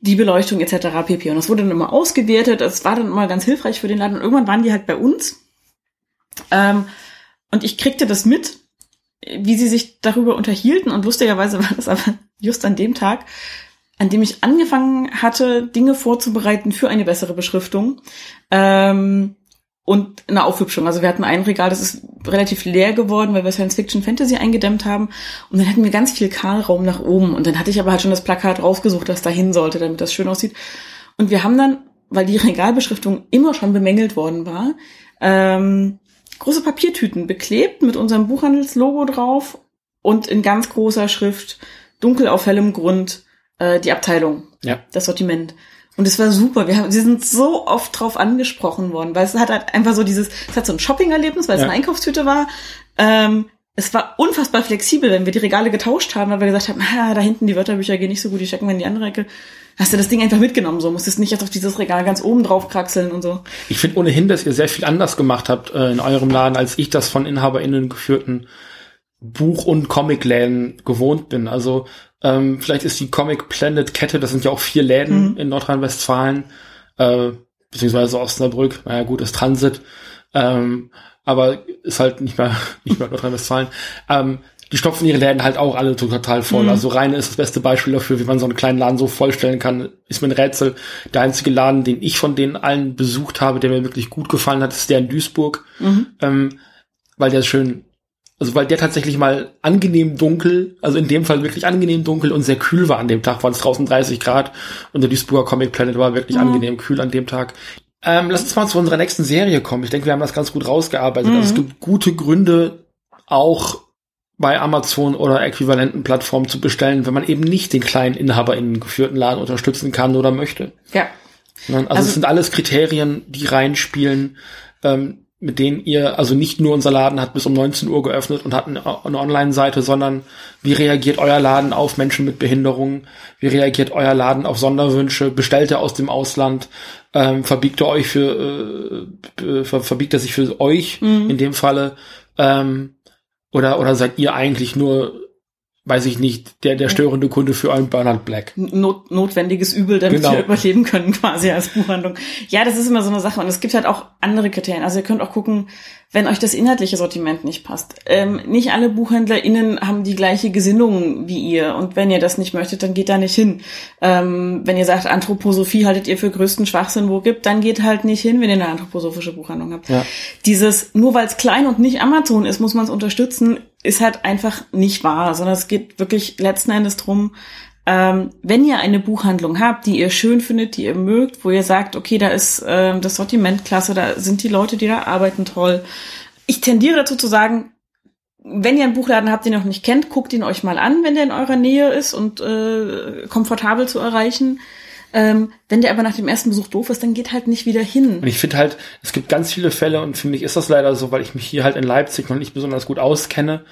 die Beleuchtung etc. pp. Und das wurde dann immer ausgewertet, das war dann immer ganz hilfreich für den Laden und irgendwann waren die halt bei uns ähm, und ich kriegte das mit, wie sie sich darüber unterhielten und lustigerweise war das aber just an dem Tag, an dem ich angefangen hatte, Dinge vorzubereiten für eine bessere Beschriftung ähm, und eine Aufhübschung. Also wir hatten ein Regal, das ist relativ leer geworden, weil wir Science Fiction Fantasy eingedämmt haben. Und dann hatten wir ganz viel Kahlraum nach oben. Und dann hatte ich aber halt schon das Plakat rausgesucht, das da hin sollte, damit das schön aussieht. Und wir haben dann, weil die Regalbeschriftung immer schon bemängelt worden war, ähm, große Papiertüten beklebt mit unserem Buchhandelslogo drauf und in ganz großer Schrift, dunkel auf hellem Grund, äh, die Abteilung, Ja. das Sortiment. Und es war super. Wir haben, sie sind so oft drauf angesprochen worden, weil es hat halt einfach so dieses, es hat so ein Shopping-Erlebnis, weil es Ja. eine Einkaufstüte war. Ähm, es war unfassbar flexibel, wenn wir die Regale getauscht haben, weil wir gesagt haben, ah, da hinten die Wörterbücher gehen nicht so gut, die stecken wir in die andere Ecke. Hast du das Ding einfach mitgenommen, so musstest nicht jetzt auf dieses Regal ganz oben drauf kraxeln und so. Ich finde ohnehin, dass ihr sehr viel anders gemacht habt äh, in eurem Laden, als ich das von InhaberInnen geführten Buch- und Comicläden gewohnt bin. Also ähm, vielleicht ist die Comic Planet Kette, das sind ja auch vier Läden in Nordrhein-Westfalen, äh, beziehungsweise Osnabrück, naja gut, ist Transit, ähm, aber ist halt nicht mehr, nicht mehr Nordrhein-Westfalen. Ähm, die stopfen ihre Läden halt auch alle total voll. Also Reine ist das beste Beispiel dafür, wie man so einen kleinen Laden so vollstellen kann. Ist mir ein Rätsel. Der einzige Laden, den ich von denen allen besucht habe, der mir wirklich gut gefallen hat, ist der in Duisburg. Ähm, weil der schön, also weil der tatsächlich mal angenehm dunkel, also in dem Fall wirklich angenehm dunkel und sehr kühl war an dem Tag, waren es draußen 30 Grad und der Duisburger Comic Planet war wirklich angenehm kühl an dem Tag. Ähm, lass uns mal zu unserer nächsten Serie kommen. Ich denke, wir haben das ganz gut rausgearbeitet. Also es gibt gute Gründe, auch bei Amazon oder äquivalenten Plattformen zu bestellen, wenn man eben nicht den kleinen InhaberInnen geführten Laden unterstützen kann oder möchte. Ja. Also, Also- es sind alles Kriterien, die reinspielen, ähm, mit denen ihr, also nicht nur unser Laden hat bis um 19 Uhr geöffnet und hat eine, eine Online-Seite, sondern wie reagiert euer Laden auf Menschen mit Behinderungen? Wie reagiert euer Laden auf Sonderwünsche? Bestellt er aus dem Ausland? Ähm, verbiegt er euch für, äh, ver verbiegt er sich für euch in dem Falle? Ähm, oder, oder seid ihr eigentlich nur, weiß ich nicht, der, der störende Kunde für euren Bernhard Black? Not, notwendiges Übel, damit Genau. wir überleben können, quasi als Buchhandlung. Ja, das ist immer so eine Sache. Und es gibt halt auch andere Kriterien. Also ihr könnt auch gucken, wenn euch das inhaltliche Sortiment nicht passt. Ähm, nicht alle BuchhändlerInnen haben die gleiche Gesinnung wie ihr. Und wenn ihr das nicht möchtet, dann geht da nicht hin. Ähm, wenn ihr sagt, Anthroposophie haltet ihr für größten Schwachsinn, wo gibt, dann geht halt nicht hin, wenn ihr eine anthroposophische Buchhandlung habt. Ja. Dieses, nur weil es klein und nicht Amazon ist, muss man es unterstützen, ist halt einfach nicht wahr, sondern es geht wirklich letzten Endes drum, ähm, wenn ihr eine Buchhandlung habt, die ihr schön findet, die ihr mögt, wo ihr sagt, okay, da ist ähm, das Sortiment klasse, da sind die Leute, die da arbeiten, toll. Ich tendiere dazu zu sagen, wenn ihr einen Buchladen habt, den ihr noch nicht kennt, guckt ihn euch mal an, wenn der in eurer Nähe ist und äh, komfortabel zu erreichen. Ähm, wenn der aber nach dem ersten Besuch doof ist, dann geht halt nicht wieder hin. Und ich finde halt, es gibt ganz viele Fälle und für mich ist das leider so, weil ich mich hier halt in Leipzig noch nicht besonders gut auskenne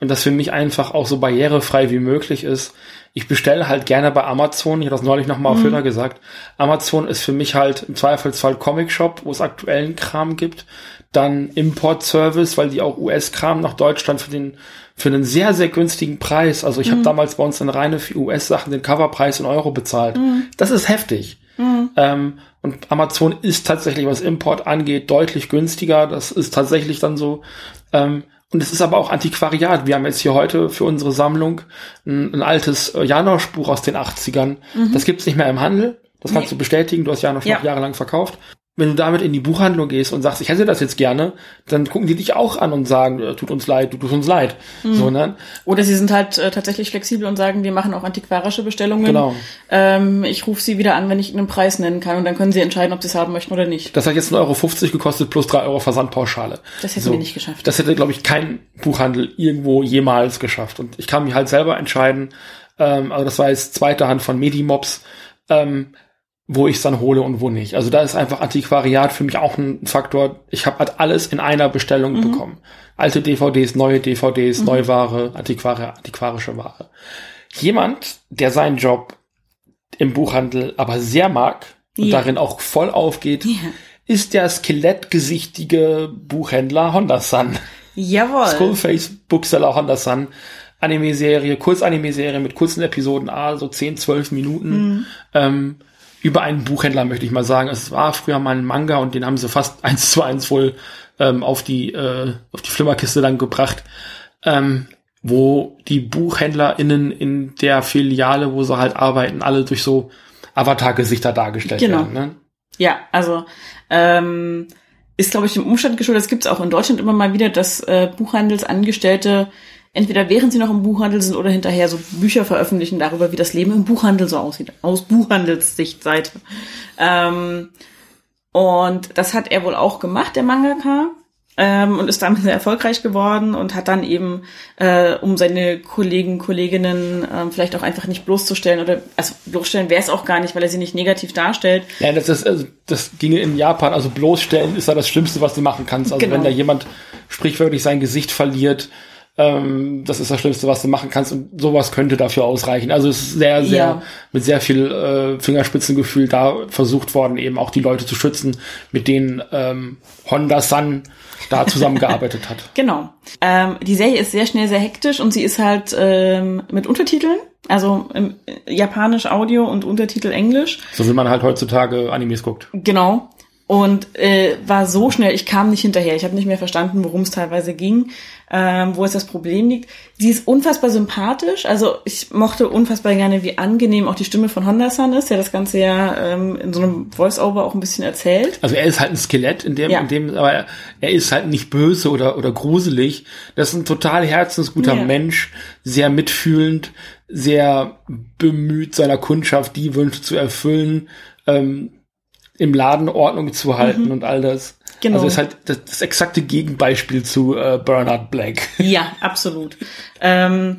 und das für mich einfach auch so barrierefrei wie möglich ist. Ich bestelle halt gerne bei Amazon, ich habe das neulich nochmal auf Twitter gesagt, Amazon ist für mich halt im Zweifelsfall Comic Shop, wo es aktuellen Kram gibt, dann Import-Service, weil die auch US-Kram nach Deutschland für den für einen sehr, sehr günstigen Preis. Also ich habe damals bei uns dann reine für US-Sachen den Coverpreis in Euro bezahlt. Das ist heftig. Ähm, und Amazon ist tatsächlich, was Import angeht, deutlich günstiger. Das ist tatsächlich dann so. Ähm, und es ist aber auch Antiquariat. Wir haben jetzt hier heute für unsere Sammlung ein, ein altes äh, Janosch-Buch aus den 80ern. Das gibt's nicht mehr im Handel. Das kannst Nee. du bestätigen. Du hast Janosch Ja. noch jahrelang verkauft. Wenn du damit in die Buchhandlung gehst und sagst, ich hätte das jetzt gerne, dann gucken die dich auch an und sagen, tut uns leid, du tut uns leid. Mhm. So, ne? Oder sie sind halt äh, tatsächlich flexibel und sagen, wir machen auch antiquarische Bestellungen. Genau. Ähm, ich rufe sie wieder an, wenn ich einen Preis nennen kann und dann können sie entscheiden, ob sie es haben möchten oder nicht. Das hat jetzt 1,50 Euro gekostet plus 3 Euro Versandpauschale. Das hätten wir nicht geschafft. Das hätte, glaube ich, kein Buchhandel irgendwo jemals geschafft. Und ich kann mich halt selber entscheiden, ähm, also das war jetzt zweite Hand von Medimobs, ähm, wo ich es dann hole und wo nicht. Also da ist einfach Antiquariat für mich auch ein Faktor. Ich habe halt alles in einer Bestellung Mhm. bekommen. Alte DVDs, neue DVDs, Neuware, Antiquari antiquarische Ware. Jemand, der seinen Job im Buchhandel aber sehr mag und Ja. darin auch voll aufgeht, Ja. ist der skelettgesichtige Buchhändler Honda Sun. Jawohl. Skullface Bookseller Honda Sun. Anime-Serie, Kurz-Anime-Serie mit kurzen Episoden, ah, so 10, 12 Minuten. Ähm, über einen Buchhändler möchte ich mal sagen. Es war früher mal ein Manga und den haben sie fast eins zu eins wohl ähm, auf die äh, auf die Flimmerkiste dann gebracht, ähm, wo die BuchhändlerInnen in der Filiale, wo sie halt arbeiten, alle durch so Avatar-Gesichter dargestellt Genau. werden. Ne? Ja, also ähm, ist, glaube ich, dem Umstand geschuldet. Das gibt es auch in Deutschland immer mal wieder, dass äh, Buchhandelsangestellte entweder während sie noch im Buchhandel sind oder hinterher so Bücher veröffentlichen darüber, wie das Leben im Buchhandel so aussieht. Aus Buchhandelssichtseite. Ähm, und das hat er wohl auch gemacht, der Mangaka. Ähm, und ist damit sehr erfolgreich geworden und hat dann eben, äh, um seine Kollegen, Kolleginnen ähm, vielleicht auch einfach nicht bloßzustellen oder, also bloßstellen wäre es auch gar nicht, weil er sie nicht negativ darstellt, Ja, das ist, also, das ginge in Japan, also bloßstellen ist ja das Schlimmste, was du machen kannst. Also Genau. wenn da jemand sprichwörtlich sein Gesicht verliert, ähm, das ist das Schlimmste, was du machen kannst und sowas könnte dafür ausreichen. Also es ist sehr, sehr, Ja. mit sehr viel äh, Fingerspitzengefühl da versucht worden, eben auch die Leute zu schützen, mit denen ähm, Honda Sun da zusammengearbeitet hat. Genau. Ähm, die Serie ist sehr schnell sehr hektisch und sie ist halt ähm, mit Untertiteln, also im, äh, japanisch Audio und Untertitel Englisch. So wie man halt heutzutage Animes guckt. Genau. Und äh, war so schnell, ich kam nicht hinterher. Ich habe nicht mehr verstanden, worum es teilweise ging, ähm, wo es das Problem liegt. Sie ist unfassbar sympathisch. Also ich mochte unfassbar gerne, wie angenehm auch die Stimme von Honda-san ist, der das Ganze ja ähm, in so einem Voice-Over auch ein bisschen erzählt. Also er ist halt ein Skelett in dem, Ja. in dem, aber er, er ist halt nicht böse oder, oder gruselig. Das ist ein total herzensguter Ja. Mensch, sehr mitfühlend, sehr bemüht, seiner Kundschaft die Wünsche zu erfüllen, ähm, im Laden Ordnung zu halten und all das. Genau. Also ist halt das, das exakte Gegenbeispiel zu äh, Bernard Black. Ja, absolut. Ähm,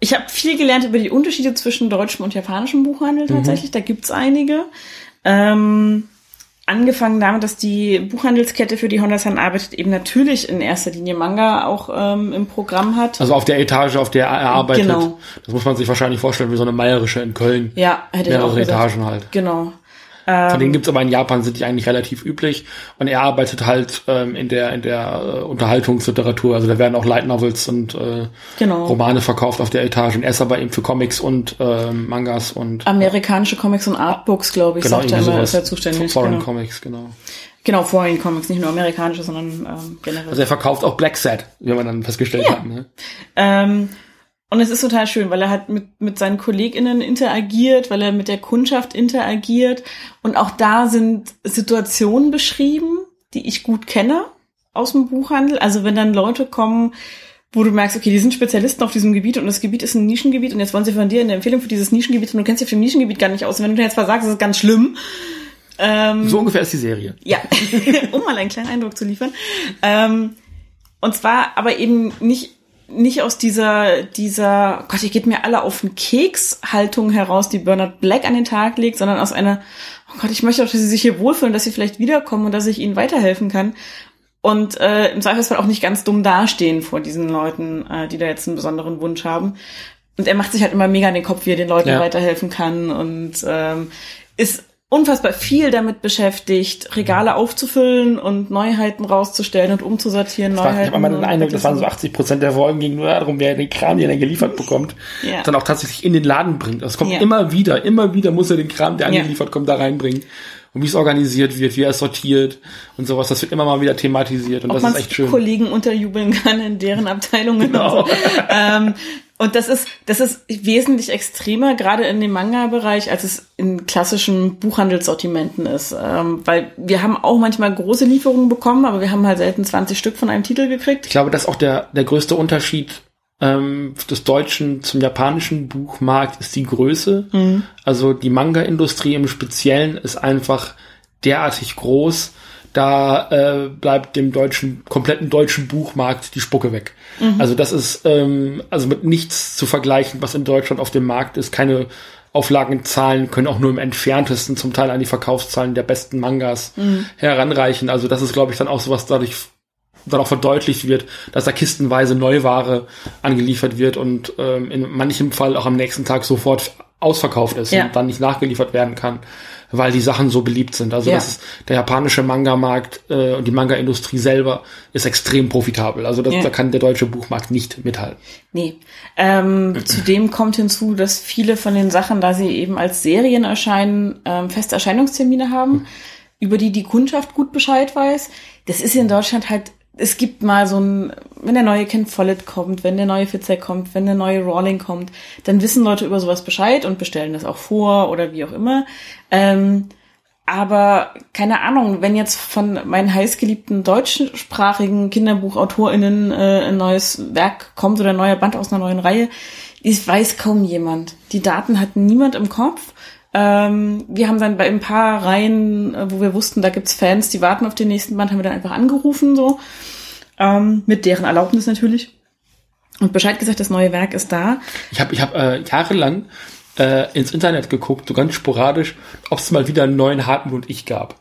ich habe viel gelernt über die Unterschiede zwischen deutschem und japanischem Buchhandel tatsächlich. Da gibt's einige. Ähm, angefangen damit, dass die Buchhandelskette, für die Honda-san arbeitet, eben natürlich in erster Linie Manga auch ähm, im Programm hat. Also auf der Etage, auf der er arbeitet. Genau. Das muss man sich wahrscheinlich vorstellen wie so eine Meierische in Köln. ja, hätte ich auch Mehrere gesagt. Etagen halt. Genau. Von denen gibt's aber in Japan sind die eigentlich relativ üblich und er arbeitet halt ähm, in der in der äh, Unterhaltungsliteratur. Also da werden auch Light Novels und äh, Genau. Romane verkauft auf der Etage. Und er ist aber eben für Comics und ähm, Mangas und Amerikanische Comics und Artbooks, glaube ich, genau sagt er immer, ist er zuständig. Foreign Genau. Comics, genau. genau, Foreign Comics, nicht nur amerikanische, sondern ähm, generell. Also er verkauft auch Black Sad, wie man dann festgestellt Ja. hat. Ne? Ähm, und es ist total schön, weil er halt mit, mit seinen KollegInnen interagiert, weil er mit der Kundschaft interagiert. Und auch da sind Situationen beschrieben, die ich gut kenne aus dem Buchhandel. Also wenn dann Leute kommen, wo du merkst, okay, die sind Spezialisten auf diesem Gebiet und das Gebiet ist ein Nischengebiet und jetzt wollen sie von dir eine Empfehlung für dieses Nischengebiet und du kennst dich auf dem Nischengebiet gar nicht aus. Und wenn du jetzt versagst, ist es ganz schlimm. Ähm, So ungefähr ist die Serie. ja, um mal einen kleinen Eindruck zu liefern. Ähm, und zwar aber eben nicht nicht aus dieser dieser Gott, ihr geht mir alle auf den Keks Haltung heraus, die Bernard Black an den Tag legt, sondern aus einer oh Gott, ich möchte auch, dass sie sich hier wohlfühlen, dass sie vielleicht wiederkommen und dass ich ihnen weiterhelfen kann. Und äh, im Zweifelsfall auch nicht ganz dumm dastehen vor diesen Leuten, äh, die da jetzt einen besonderen Wunsch haben. Und er macht sich halt immer mega in den Kopf, wie er den Leuten Ja. weiterhelfen kann und ähm, ist unfassbar viel damit beschäftigt, Regale aufzufüllen und Neuheiten rauszustellen und umzusortieren. Ich, war, ich Neuheiten habe immer den Eindruck, das waren so wegzusortieren. 80 Prozent der Folgen ging nur darum, wer den Kram, den er geliefert bekommt, Ja. dann auch tatsächlich in den Laden bringt. Das kommt Ja. immer wieder, immer wieder muss er den Kram, der Ja. angeliefert kommt, da reinbringen. Und wie es organisiert wird, wie er es sortiert und sowas, das wird immer mal wieder thematisiert und ob das ist echt schön. Kollegen unterjubeln kann in deren Abteilungen Genau. und so. ähm, und das ist, das ist wesentlich extremer, gerade in dem Manga-Bereich, als es in klassischen Buchhandelssortimenten ist. Ähm, weil wir haben auch manchmal große Lieferungen bekommen, aber wir haben halt selten 20 Stück von einem Titel gekriegt. Ich glaube, das ist auch der, der größte Unterschied ähm, des deutschen zum japanischen Buchmarkt ist die Größe. Also die Manga-Industrie im Speziellen ist einfach derartig groß, da äh, bleibt dem deutschen, kompletten deutschen Buchmarkt die Spucke weg. Also das ist ähm, also mit nichts zu vergleichen, was in Deutschland auf dem Markt ist. Keine Auflagenzahlen können auch nur im entferntesten zum Teil an die Verkaufszahlen der besten Mangas Mhm. heranreichen. Also das ist, glaube ich, dann auch sowas dadurch dann auch verdeutlicht wird, dass da kistenweise Neuware angeliefert wird und ähm, in manchem Fall auch am nächsten Tag sofort ausverkauft ist Ja. und dann nicht nachgeliefert werden kann, weil die Sachen so beliebt sind. Also Ja. das ist der japanische Manga-Markt äh, und die Manga-Industrie selber ist extrem profitabel. Also das, Ja. da kann der deutsche Buchmarkt nicht mithalten. Nee. Ähm, zudem kommt hinzu, dass viele von den Sachen, da sie eben als Serien erscheinen, ähm, feste Erscheinungstermine haben, über die die Kundschaft gut Bescheid weiß. Das ist in Deutschland halt, es gibt mal so ein, wenn der neue Ken Follett kommt, wenn der neue Fitzek kommt, wenn der neue Rawling kommt, dann wissen Leute über sowas Bescheid und bestellen das auch vor oder wie auch immer. Ähm, aber keine Ahnung, wenn jetzt von meinen heißgeliebten deutschsprachigen KinderbuchautorInnen äh, ein neues Werk kommt oder ein neuer Band aus einer neuen Reihe, das weiß kaum jemand. Die Daten hat niemand im Kopf. Ähm, wir haben dann bei ein paar Reihen, äh, wo wir wussten, da gibt's Fans, die warten auf den nächsten Band, haben wir dann einfach angerufen, so. Ähm, mit deren Erlaubnis natürlich. Und Bescheid gesagt, das neue Werk ist da. Ich habe ich hab, äh, jahrelang äh, ins Internet geguckt, so ganz sporadisch, ob es mal wieder einen neuen Harten und ich gab.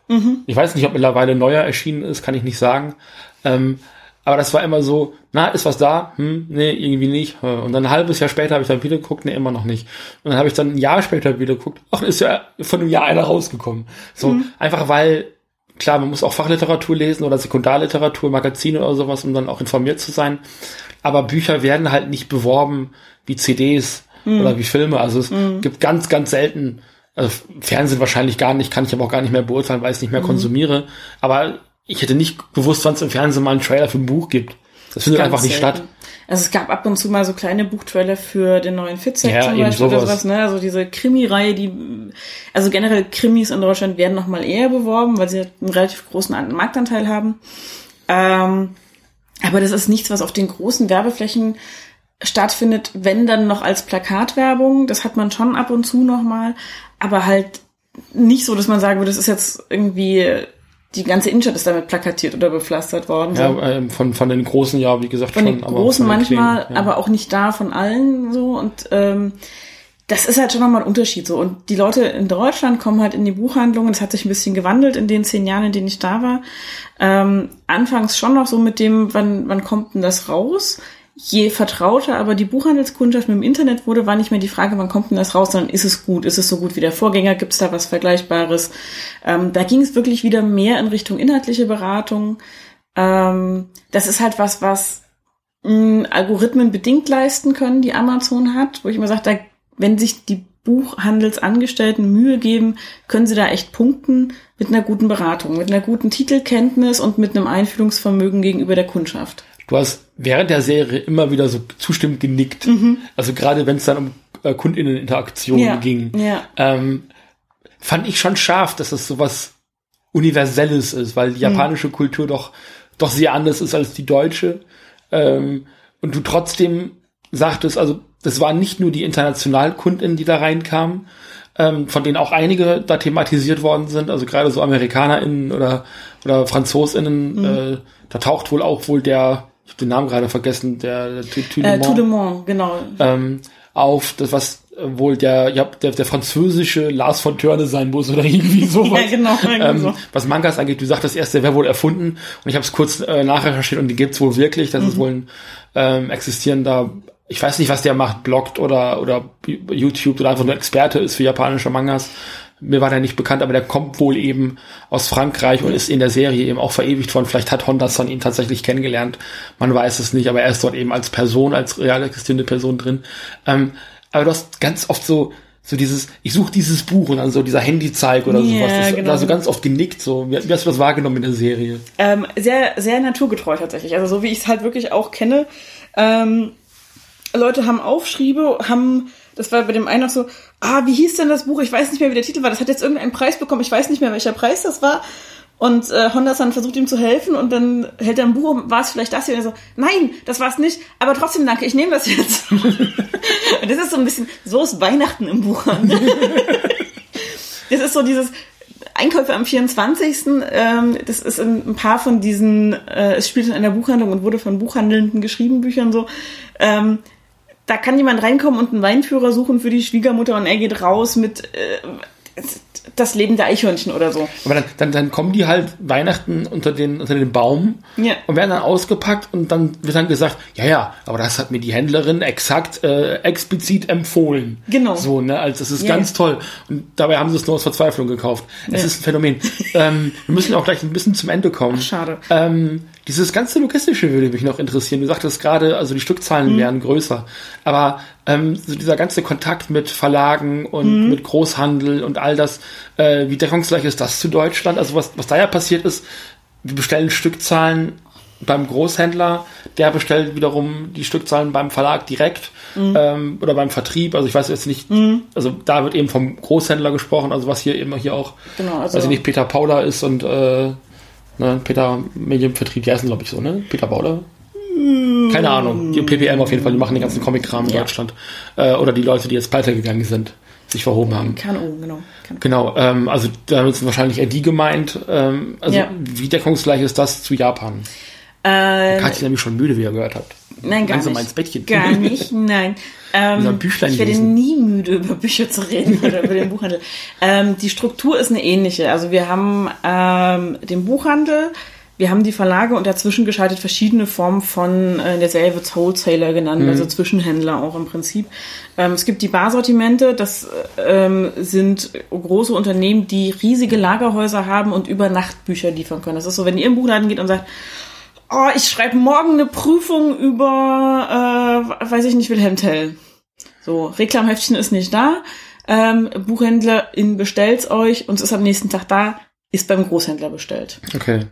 Ich weiß nicht, ob mittlerweile neuer erschienen ist, kann ich nicht sagen. Ähm, aber das war immer so, na, ist was da? Hm, nee, irgendwie nicht. Und dann ein halbes Jahr später habe ich dann wieder geguckt, nee, immer noch nicht. Und dann habe ich dann ein Jahr später wieder geguckt, ach, ist ja von einem Jahr einer rausgekommen. So, einfach weil, klar, man muss auch Fachliteratur lesen oder Sekundarliteratur, Magazine oder sowas, um dann auch informiert zu sein. Aber Bücher werden halt nicht beworben wie CDs oder wie Filme. Also es gibt ganz, ganz selten, also Fernsehen wahrscheinlich gar nicht, kann ich aber auch gar nicht mehr beurteilen, weil ich es nicht mehr konsumiere. Aber ich hätte nicht gewusst, wann es im Fernsehen mal einen Trailer für ein Buch gibt. Das findet Ganz einfach nicht selten. statt. Also es gab ab und zu mal so kleine Buchtrailer für den neuen Fitzek Ja, zum Beispiel oder sowas. ne? Also diese Krimi-Reihe, die, also generell Krimis in Deutschland werden noch mal eher beworben, weil sie einen relativ großen An- Marktanteil haben. Ähm, aber das ist nichts, was auf den großen Werbeflächen stattfindet, wenn dann noch als Plakatwerbung. Das hat man schon ab und zu noch mal, aber halt nicht so, dass man sagen würde, das ist jetzt irgendwie die ganze Innenstadt ist damit plakatiert oder bepflastert worden. so. Ja, ähm, von, von den großen, ja, wie gesagt, Von schon. den aber großen von den manchmal, Kleinen, ja. aber auch nicht da von allen so. Und ähm, das ist halt schon nochmal ein Unterschied so. Und die Leute in Deutschland kommen halt in die Buchhandlungen. Das hat sich ein bisschen gewandelt in den zehn Jahren, in denen ich da war. Ähm, anfangs schon noch so mit dem, wann, wann kommt denn das raus? Je vertrauter aber die Buchhandelskundschaft mit dem Internet wurde, war nicht mehr die Frage, wann kommt denn das raus, sondern ist es gut? Ist es so gut wie der Vorgänger? Gibt es da was Vergleichbares? Ähm, da ging es wirklich wieder mehr in Richtung inhaltliche Beratung. Ähm, das ist halt was, was mh, Algorithmen bedingt leisten können, die Amazon hat, wo ich immer sage, da, wenn sich die Buchhandelsangestellten Mühe geben, können sie da echt punkten mit einer guten Beratung, mit einer guten Titelkenntnis und mit einem Einfühlungsvermögen gegenüber der Kundschaft. Du hast während der Serie immer wieder so zustimmend genickt. Also gerade wenn es dann um äh, Kundinneninteraktionen Ja, ging. ja. Ähm, fand ich schon scharf, dass es sowas Universelles ist, weil die japanische Kultur doch, doch sehr anders ist als die deutsche. Ähm, und du trotzdem sagtest, also das waren nicht nur die internationalen Kundinnen, die da reinkamen, ähm, von denen auch einige da thematisiert worden sind, also gerade so AmerikanerInnen oder, oder FranzosInnen, äh, da taucht wohl auch wohl der, ich habe den Namen gerade vergessen, der, der Äh, Monde, genau. ähm, auf, das was äh, wohl der, ja, der, der französische Lars von Törne sein muss oder irgendwie sowas. Ja, genau, Ähm, so. Was Mangas angeht, du sagtest erst, der wäre wohl erfunden und ich habe es kurz äh, nachrecherchiert und die gibt's wohl wirklich. Das ist Mhm. wohl ein ähm, existierender, ich weiß nicht, was der macht, bloggt oder oder YouTube oder einfach nur Experte ist für japanische Mangas. Mir war der nicht bekannt, aber der kommt wohl eben aus Frankreich und ist in der Serie eben auch verewigt worden. Vielleicht hat Honda-san ihn tatsächlich kennengelernt. Man weiß es nicht, aber er ist dort eben als Person, als real existierende Person drin. Ähm, aber du hast ganz oft so, so dieses, ich suche dieses Buch und dann so dieser Handyzeig oder Ja, sowas. Das, genau. Da so ganz oft genickt. So. Wie, wie hast du das wahrgenommen in der Serie? Ähm, sehr, sehr naturgetreu tatsächlich. Also so wie ich es halt wirklich auch kenne. Ähm, Leute haben Aufschriebe, haben, das war bei dem einen auch so, ah, wie hieß denn das Buch? Ich weiß nicht mehr, wie der Titel war. Das hat jetzt irgendeinen Preis bekommen. Ich weiß nicht mehr, welcher Preis das war. Und äh, Honda-san versucht ihm zu helfen und dann hält er ein Buch, war es vielleicht das hier? Und er so, nein, das war es nicht, aber trotzdem danke, ich nehme das jetzt. und das ist so ein bisschen, so ist Weihnachten im Buchhandel. das ist so dieses Einkäufe am 24. Ähm, das ist in ein paar von diesen, äh, es spielt in einer Buchhandlung und wurde von Buchhandelnden geschrieben, Büchern so. Ähm, da kann jemand reinkommen und einen Weinführer suchen für die Schwiegermutter und er geht raus mit äh, das Leben der Eichhörnchen oder so. Aber dann, dann, dann kommen die halt Weihnachten unter den, unter den Baum Ja. und werden dann ausgepackt und dann wird dann gesagt, ja, ja, aber das hat mir die Händlerin exakt äh, explizit empfohlen. Genau. So, ne? Also das ist Ja. ganz toll. Und dabei haben sie es nur aus Verzweiflung gekauft. Es ist ein Phänomen. ähm, wir müssen auch gleich ein bisschen zum Ende kommen. Schade. Ähm, dieses ganze Logistische würde mich noch interessieren. Du sagtest gerade, also die Stückzahlen Mhm. wären größer. Aber ähm, so dieser ganze Kontakt mit Verlagen und Mhm. mit Großhandel und all das, äh, wie deckungsgleich ist das zu Deutschland? Also was, was da ja passiert ist, wir bestellen Stückzahlen beim Großhändler, der bestellt wiederum die Stückzahlen beim Verlag direkt Mhm. ähm, oder beim Vertrieb. Also ich weiß jetzt nicht, also da wird eben vom Großhändler gesprochen, also was hier immer hier auch, Genau, also- weiß ich nicht, Peter Paula ist und äh, ne, Peter Medienvertrieb, die heißen glaube ich so, ne? Peter Paula? Keine Ahnung. Die PPM auf jeden Fall, die machen den ganzen Comic-Kram in Ja. Deutschland. Äh, oder die Leute, die jetzt pleite gegangen sind, sich verhoben haben. Kann oben, genau. Kann. Genau, ähm, also damit sind wahrscheinlich eher die gemeint. Ähm, also Ja. wie deckungsgleich ist das zu Japan? Äh, Katja ist nämlich schon müde, wie ihr gehört habt. nein, gar Langsam nicht. mal ins Bettchen. Gar nicht, nein. Ähm, Büchlein ich werde lesen. nie müde, über Bücher zu reden oder über den Buchhandel. Ähm, die Struktur ist eine ähnliche. Also wir haben ähm, den Buchhandel, wir haben die Verlage und dazwischen geschaltet verschiedene Formen von, äh, in der Serie wird's Wholesaler genannt, Mhm. also Zwischenhändler auch im Prinzip. Ähm, es gibt die Barsortimente, das ähm, sind große Unternehmen, die riesige Lagerhäuser haben und über Nacht Bücher liefern können. Das ist so, wenn ihr im Buchladen geht und sagt, oh, ich schreibe morgen eine Prüfung über, äh, weiß ich nicht, Wilhelm Tell. So, Reklamheftchen ist nicht da. Ähm, Buchhändlerin bestellt's euch und es ist am nächsten Tag da, ist beim Großhändler bestellt. Okay.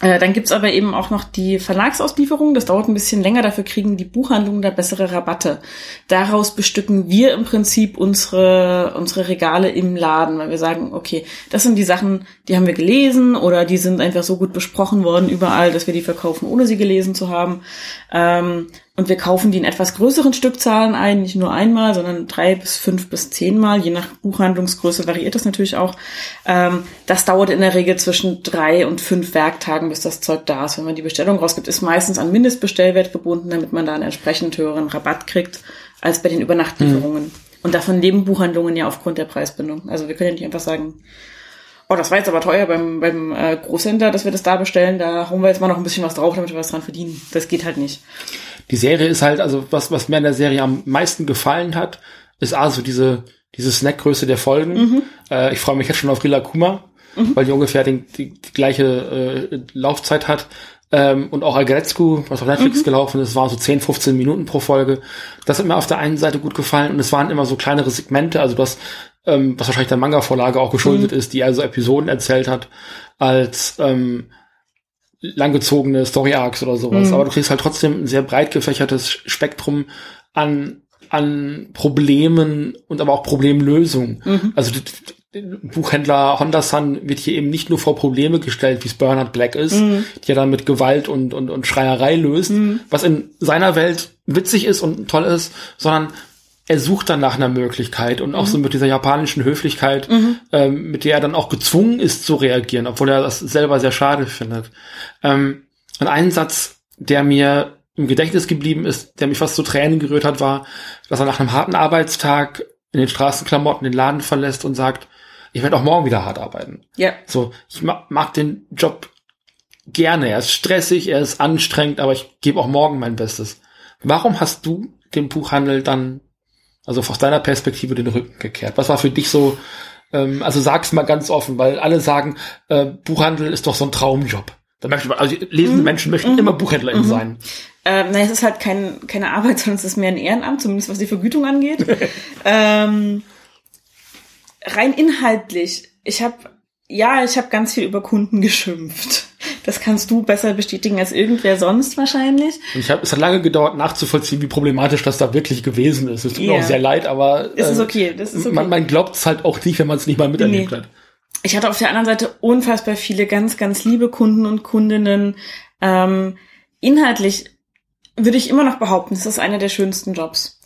Äh, dann gibt's aber eben auch noch die Verlagsauslieferung. Das dauert ein bisschen länger. Dafür kriegen die Buchhandlungen da bessere Rabatte. Daraus bestücken wir im Prinzip unsere, unsere Regale im Laden, weil wir sagen, okay, das sind die Sachen, die haben wir gelesen oder die sind einfach so gut besprochen worden überall, dass wir die verkaufen, ohne sie gelesen zu haben. Ähm, und wir kaufen die in etwas größeren Stückzahlen ein, nicht nur einmal, sondern drei bis fünf bis zehnmal. Je nach Buchhandlungsgröße variiert das natürlich auch. Ähm, das dauert in der Regel zwischen drei und fünf Werktagen, bis das Zeug da ist. Wenn man die Bestellung rausgibt, ist meistens an Mindestbestellwert gebunden, damit man da einen entsprechend höheren Rabatt kriegt als bei den Übernachtlieferungen. Und davon leben Buchhandlungen ja aufgrund der Preisbindung. Also wir können ja nicht einfach sagen, oh, das war jetzt aber teuer beim, beim äh, Großhändler, dass wir das da bestellen, da hauen wir jetzt mal noch ein bisschen was drauf, damit wir was dran verdienen. Das geht halt nicht. Die Serie ist halt, also was, was mir an der Serie am meisten gefallen hat, ist also diese, diese Snackgröße der Folgen. Mhm. Äh, ich freue mich jetzt schon auf Rila Kuma, weil die ungefähr den, die, die gleiche äh, Laufzeit hat. Ähm, und auch Agretzku, was auf Mhm. Netflix gelaufen ist, war so 10, 15 Minuten pro Folge. Das hat mir auf der einen Seite gut gefallen und es waren immer so kleinere Segmente, also das, ähm, was wahrscheinlich der Manga-Vorlage auch geschuldet Mhm. ist, die also Episoden erzählt hat, als ähm, langgezogene Story Arcs oder sowas. Mhm. Aber du kriegst halt trotzdem ein sehr breit gefächertes Spektrum an, an Problemen und aber auch Problemlösungen. Mhm. Also Buchhändler Honda-san wird hier eben nicht nur vor Probleme gestellt, wie es Bernard Black ist, Mhm. die er dann mit Gewalt und, und, und Schreierei löst, was in seiner Welt witzig ist und toll ist, sondern er sucht dann nach einer Möglichkeit und auch so mit dieser japanischen Höflichkeit, ähm, mit der er dann auch gezwungen ist zu reagieren, obwohl er das selber sehr schade findet. Ähm, und ein Satz, der mir im Gedächtnis geblieben ist, der mich fast zu Tränen gerührt hat, war, dass er nach einem harten Arbeitstag in den Straßenklamotten den Laden verlässt und sagt, ich werde auch morgen wieder hart arbeiten. Ja. So, ich ma mag den Job gerne. Er ist stressig, er ist anstrengend, aber ich gebe auch morgen mein Bestes. Warum hast du dem Buchhandel dann, also aus deiner Perspektive, den Rücken gekehrt? Was war für dich so, ähm, also sag's mal ganz offen, weil alle sagen, äh, Buchhandel ist doch so ein Traumjob. Da möchte man, also lesende Menschen möchten immer Buchhändlerin sein. Ähm, naja, es ist halt kein, keine Arbeit, sondern es ist mehr ein Ehrenamt, zumindest was die Vergütung angeht. ähm, rein inhaltlich, ich habe, ja, ich habe ganz viel über Kunden geschimpft. Das kannst du besser bestätigen als irgendwer sonst wahrscheinlich. Und ich hab, es hat lange gedauert, nachzuvollziehen, wie problematisch das da wirklich gewesen ist. Es tut mir Ja. auch sehr leid, aber Es ist äh, okay, das ist okay. man, man glaubt es halt auch nicht, wenn man es nicht mal miterlebt Nee. hat. ich hatte auf der anderen Seite unfassbar viele ganz, ganz liebe Kunden und Kundinnen. Ähm, inhaltlich würde ich immer noch behaupten, es ist einer der schönsten Jobs.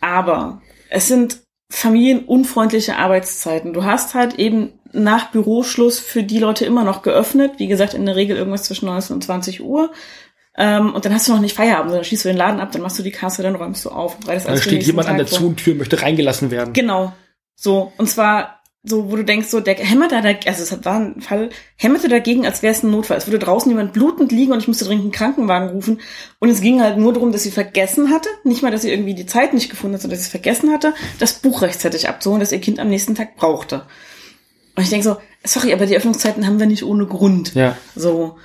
Aber es sind familienunfreundliche Arbeitszeiten. Du hast halt eben nach Büroschluss für die Leute immer noch geöffnet. Wie gesagt, in der Regel irgendwas zwischen 19 und 20 Uhr. Ähm, und dann hast du noch nicht Feierabend, sondern schließt du den Laden ab, dann machst du die Kasse, dann räumst du auf. Da steht jemand an der Tag Zu- und Tür und möchte reingelassen werden. Genau. So, und zwar so, wo du denkst, so, der hämmert da, also es war ein Fall, hämmerte dagegen, als wäre es ein Notfall. Es würde draußen jemand blutend liegen und ich musste dringend einen Krankenwagen rufen. Und es ging halt nur darum, dass sie vergessen hatte, nicht mal, dass sie irgendwie die Zeit nicht gefunden hat, sondern dass sie es vergessen hatte, das Buch rechtzeitig abzuholen, das ihr Kind am nächsten Tag brauchte. Und ich denke so, sorry, aber die Öffnungszeiten haben wir nicht ohne Grund. Ja. So.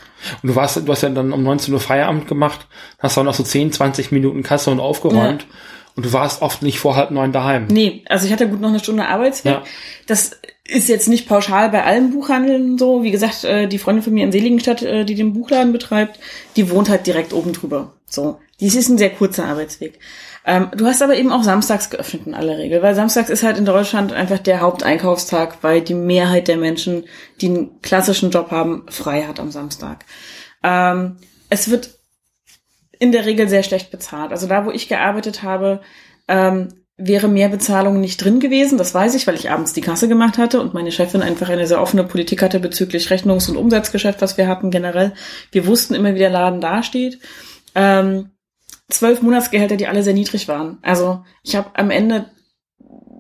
Und du warst, du hast ja dann um 19 Uhr Feierabend gemacht, hast auch noch so 10, 20 Minuten Kasse und aufgeräumt. Und du warst oft nicht vor halb neun daheim. Nee, also ich hatte gut noch eine Stunde Arbeitsweg. Ja. Das ist jetzt nicht pauschal bei allen Buchhandeln so. Wie gesagt, äh, die Freundin von mir in Seligenstadt, äh, die den Buchladen betreibt, die wohnt halt direkt oben drüber. So. Dies ist ein sehr kurzer Arbeitsweg. Ähm, du hast aber eben auch samstags geöffnet in aller Regel, weil samstags ist halt in Deutschland einfach der Haupteinkaufstag, weil die Mehrheit der Menschen, die einen klassischen Job haben, frei hat am Samstag. Ähm, es wird in der Regel sehr schlecht bezahlt. Also da, wo ich gearbeitet habe, ähm, wäre mehr Bezahlung nicht drin gewesen. Das weiß ich, weil ich abends die Kasse gemacht hatte und meine Chefin einfach eine sehr offene Politik hatte bezüglich Rechnungs- und Umsatzgeschäft, was wir hatten generell. Wir wussten immer, wie der Laden dasteht. Ähm, zwölf Monatsgehälter, die alle sehr niedrig waren. Also ich habe am Ende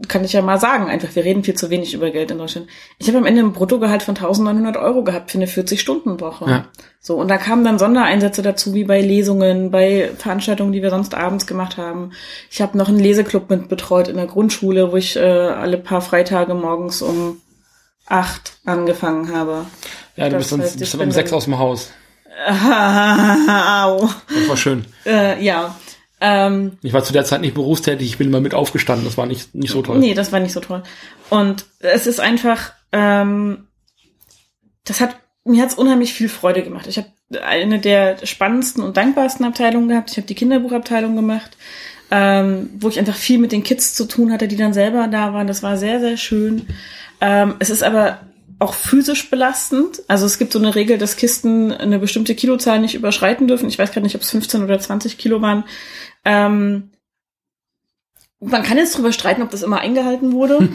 kann ich ja mal sagen, einfach, wir reden viel zu wenig über Geld in Deutschland. Ich habe am Ende ein Bruttogehalt von 1900 Euro gehabt für eine 40-Stunden-Woche. Ja. So, und da kamen dann Sondereinsätze dazu, wie bei Lesungen, bei Veranstaltungen, die wir sonst abends gemacht haben. Ich habe noch einen Leseclub mit betreut in der Grundschule, wo ich äh, alle paar Freitage morgens um acht angefangen habe. Ja, du Das bist, dann, heißt, bist dann um sechs aus dem Haus. Au. Das war schön. Äh, ja. Ähm, Ich war zu der Zeit nicht berufstätig, ich bin immer mit aufgestanden. Das war nicht, nicht so toll. Nee, das war nicht so toll. Und es ist einfach, ähm, das hat, mir hat's unheimlich viel Freude gemacht. Ich habe eine der spannendsten und dankbarsten Abteilungen gehabt. Ich habe die Kinderbuchabteilung gemacht, ähm, wo ich einfach viel mit den Kids zu tun hatte, die dann selber da waren. Das war sehr, sehr schön. Ähm, es ist aber auch physisch belastend. Also es gibt so eine Regel, dass Kisten eine bestimmte Kilozahl nicht überschreiten dürfen. Ich weiß gerade nicht, ob es 15 oder 20 Kilo waren. Ähm, man kann jetzt drüber streiten, ob das immer eingehalten wurde.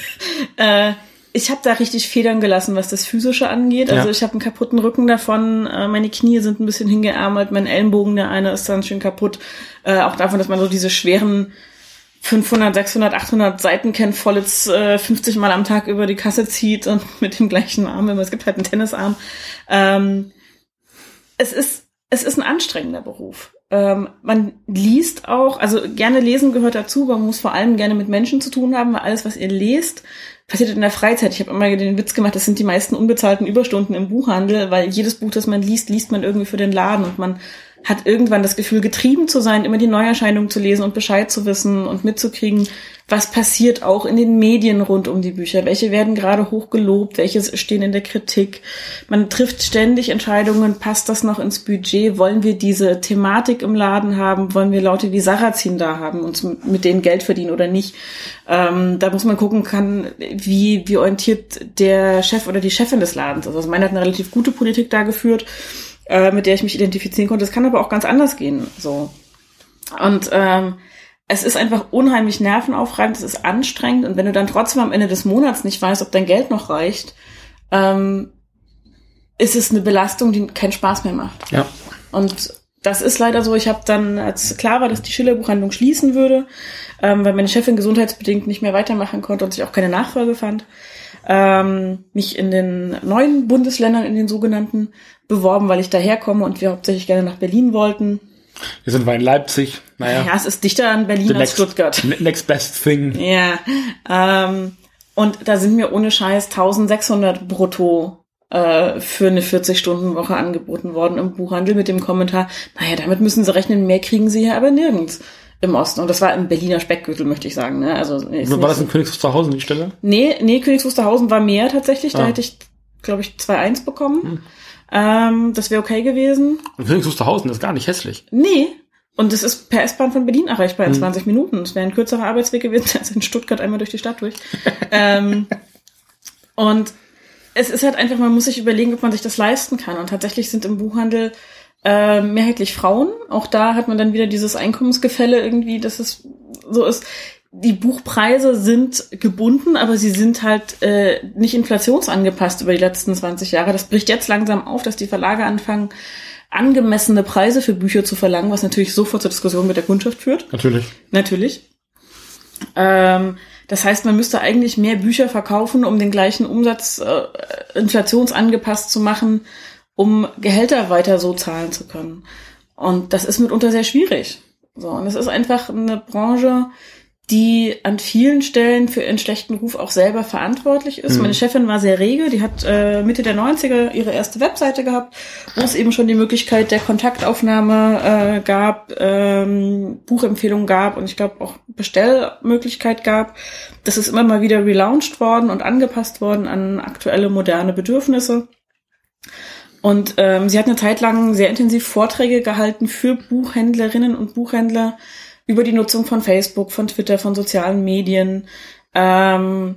äh, ich habe da richtig Federn gelassen, was das Physische angeht. Also Ja. ich habe einen kaputten Rücken davon, äh, meine Knie sind ein bisschen hingeärmelt, mein Ellenbogen, der eine ist dann schön kaputt. Äh, auch davon, dass man so diese schweren 500, 600, 800 Seiten kennt, voll jetzt äh, 50 Mal am Tag über die Kasse zieht und mit dem gleichen Arm. immer. Es gibt halt einen Tennisarm. Ähm, es ist es ist ein anstrengender Beruf. Ähm, man liest auch, also gerne lesen gehört dazu, aber man muss vor allem gerne mit Menschen zu tun haben, weil alles, was ihr lest, passiert in der Freizeit. Ich habe immer den Witz gemacht, das sind die meisten unbezahlten Überstunden im Buchhandel, weil jedes Buch, das man liest, liest man irgendwie für den Laden und man hat irgendwann das Gefühl, getrieben zu sein, immer die Neuerscheinungen zu lesen und Bescheid zu wissen und mitzukriegen, was passiert auch in den Medien rund um die Bücher. Welche werden gerade hoch gelobt, welche stehen in der Kritik. Man trifft ständig Entscheidungen, passt das noch ins Budget? Wollen wir diese Thematik im Laden haben? Wollen wir Leute wie Sarrazin da haben und mit denen Geld verdienen oder nicht? Ähm, da muss man gucken kann, wie, wie orientiert der Chef oder die Chefin des Ladens. ist. Also meine hat eine relativ gute Politik da geführt äh, mit der ich mich identifizieren konnte. Es kann aber auch ganz anders gehen. So. Und ähm, es ist einfach unheimlich nervenaufreibend, es ist anstrengend und wenn du dann trotzdem am Ende des Monats nicht weißt, ob dein Geld noch reicht, ähm, ist es eine Belastung, die keinen Spaß mehr macht. Ja. Und das ist leider so. Ich habe dann, als klar war, dass die Schillerbuchhandlung schließen würde, ähm, weil meine Chefin gesundheitsbedingt nicht mehr weitermachen konnte und sich auch keine Nachfolge fand, ähm, mich in den neuen Bundesländern, in den sogenannten, beworben, weil ich daherkomme und wir hauptsächlich gerne nach Berlin wollten. Wir sind wir in Leipzig. Naja. Ja, es ist dichter an Berlin the als Stuttgart. ne- Next best thing. Ja, ähm, und da sind mir ohne Scheiß 1600 brutto äh, für eine 40-Stunden-Woche angeboten worden im Buchhandel mit dem Kommentar, naja, damit müssen sie rechnen, mehr kriegen sie hier aber nirgends im Osten. Und das war im Berliner Speckgürtel, möchte ich sagen. Ne? Also, War das in Königs Wusterhausen die Stelle? Nee, nee, Königs Wusterhausen war mehr tatsächlich. Da Ah. hätte ich, glaube ich, 2-1 bekommen. Ähm, das wäre okay gewesen. Und Königs Wusterhausen ist gar nicht hässlich. Nee. Und es ist per S-Bahn von Berlin erreichbar in 20 Minuten. Es wäre ein kürzerer Arbeitsweg gewesen als in Stuttgart einmal durch die Stadt durch. ähm, und es ist halt einfach, man muss sich überlegen, ob man sich das leisten kann. Und tatsächlich sind im Buchhandel äh, mehrheitlich Frauen. Auch da hat man dann wieder dieses Einkommensgefälle irgendwie, dass es so ist. die Buchpreise sind gebunden, aber sie sind halt äh, nicht inflationsangepasst über die letzten 20 Jahre. Das bricht jetzt langsam auf, dass die Verlage anfangen, angemessene Preise für Bücher zu verlangen, was natürlich sofort zur Diskussion mit der Kundschaft führt. Natürlich. Natürlich. Ähm, das heißt, man müsste eigentlich mehr Bücher verkaufen, um den gleichen Umsatz äh, inflationsangepasst zu machen, um Gehälter weiter so zahlen zu können. Und das ist mitunter sehr schwierig. So, und es ist einfach eine Branche, die an vielen Stellen für ihren schlechten Ruf auch selber verantwortlich ist. Mhm. Meine Chefin war sehr rege, die hat äh, Mitte der 90er ihre erste Webseite gehabt, wo es eben schon die Möglichkeit der Kontaktaufnahme äh, gab, ähm, Buchempfehlungen gab und ich glaube auch Bestellmöglichkeit gab. Das ist immer mal wieder relaunched worden und angepasst worden an aktuelle moderne Bedürfnisse. Und ähm, sie hat eine Zeit lang sehr intensiv Vorträge gehalten für Buchhändlerinnen und Buchhändler, über die Nutzung von Facebook, von Twitter, von sozialen Medien, ähm,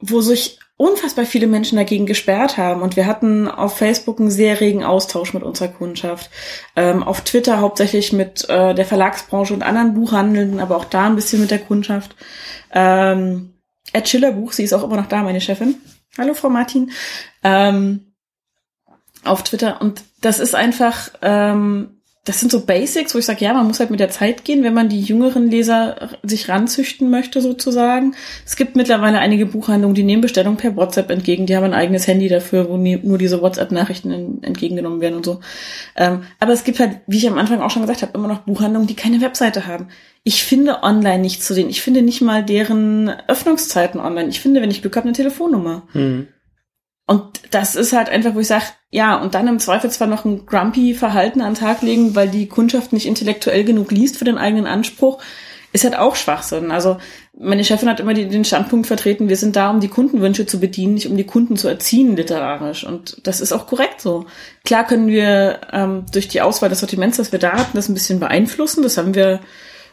wo sich unfassbar viele Menschen dagegen gesperrt haben. Und wir hatten auf Facebook einen sehr regen Austausch mit unserer Kundschaft. Ähm, auf Twitter hauptsächlich mit äh, der Verlagsbranche und anderen Buchhandeln, aber auch da ein bisschen mit der Kundschaft. Ähm, Ed Schiller Buch, sie ist auch immer noch da, meine Chefin. Hallo, Frau Martin. Ähm, auf Twitter. Und das ist einfach, ähm, das sind so Basics, wo ich sage, ja, man muss halt mit der Zeit gehen, wenn man die jüngeren Leser sich ranzüchten möchte, sozusagen. Es gibt mittlerweile einige Buchhandlungen, die nehmen Bestellungen per WhatsApp entgegen. Die haben ein eigenes Handy dafür, wo nur diese WhatsApp-Nachrichten entgegengenommen werden und so. Ähm, aber es gibt halt, wie ich am Anfang auch schon gesagt habe, immer noch Buchhandlungen, die keine Webseite haben. Ich finde online nichts zu denen. Ich finde nicht mal deren Öffnungszeiten online. Ich finde, wenn ich Glück habe, eine Telefonnummer. Mhm. Und das ist halt einfach, wo ich sage, ja, und dann im Zweifel zwar noch ein grumpy Verhalten an den Tag legen, weil die Kundschaft nicht intellektuell genug liest für den eigenen Anspruch, ist halt auch Schwachsinn. Also meine Chefin hat immer die, den Standpunkt vertreten, wir sind da, um die Kundenwünsche zu bedienen, nicht um die Kunden zu erziehen literarisch. Und das ist auch korrekt so. Klar können wir ähm, durch die Auswahl des Sortiments, das wir da hatten, das ein bisschen beeinflussen. Das haben wir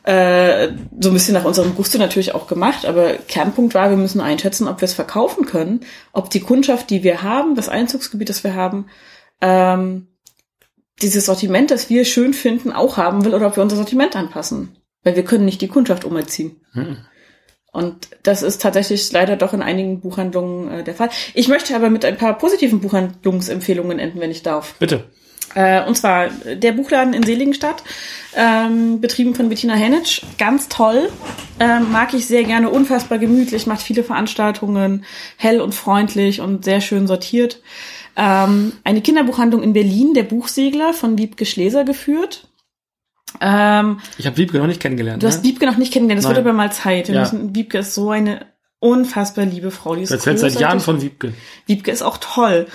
äh, so ein bisschen nach unserem Gusto natürlich auch gemacht, aber Kernpunkt war, wir müssen einschätzen, ob wir es verkaufen können, ob die Kundschaft, die wir haben, das Einzugsgebiet, das wir haben, ähm, dieses Sortiment, das wir schön finden, auch haben will oder ob wir unser Sortiment anpassen. Weil wir können nicht die Kundschaft umerziehen. Hm. Und das ist tatsächlich leider doch in einigen Buchhandlungen äh, der Fall. Ich möchte aber mit ein paar positiven Buchhandlungsempfehlungen enden, wenn ich darf. Bitte. Äh, und zwar der Buchladen in Seligenstadt, ähm, betrieben von Bettina Henitsch. Ganz toll. Ähm, mag ich sehr gerne, unfassbar gemütlich, macht viele Veranstaltungen, hell und freundlich und sehr schön sortiert. Ähm, eine Kinderbuchhandlung in Berlin, der Buchsegler von Wiebke Schleser geführt. Ähm, ich habe Wiebke noch nicht kennengelernt. Du ne? hast Wiebke noch nicht kennengelernt, das Nein. wird aber mal Zeit. Wir ja. müssen, Wiebke ist so eine unfassbar liebe Frau. Die ist du erzählst seit Jahren von Wiebke. Wiebke ist auch toll.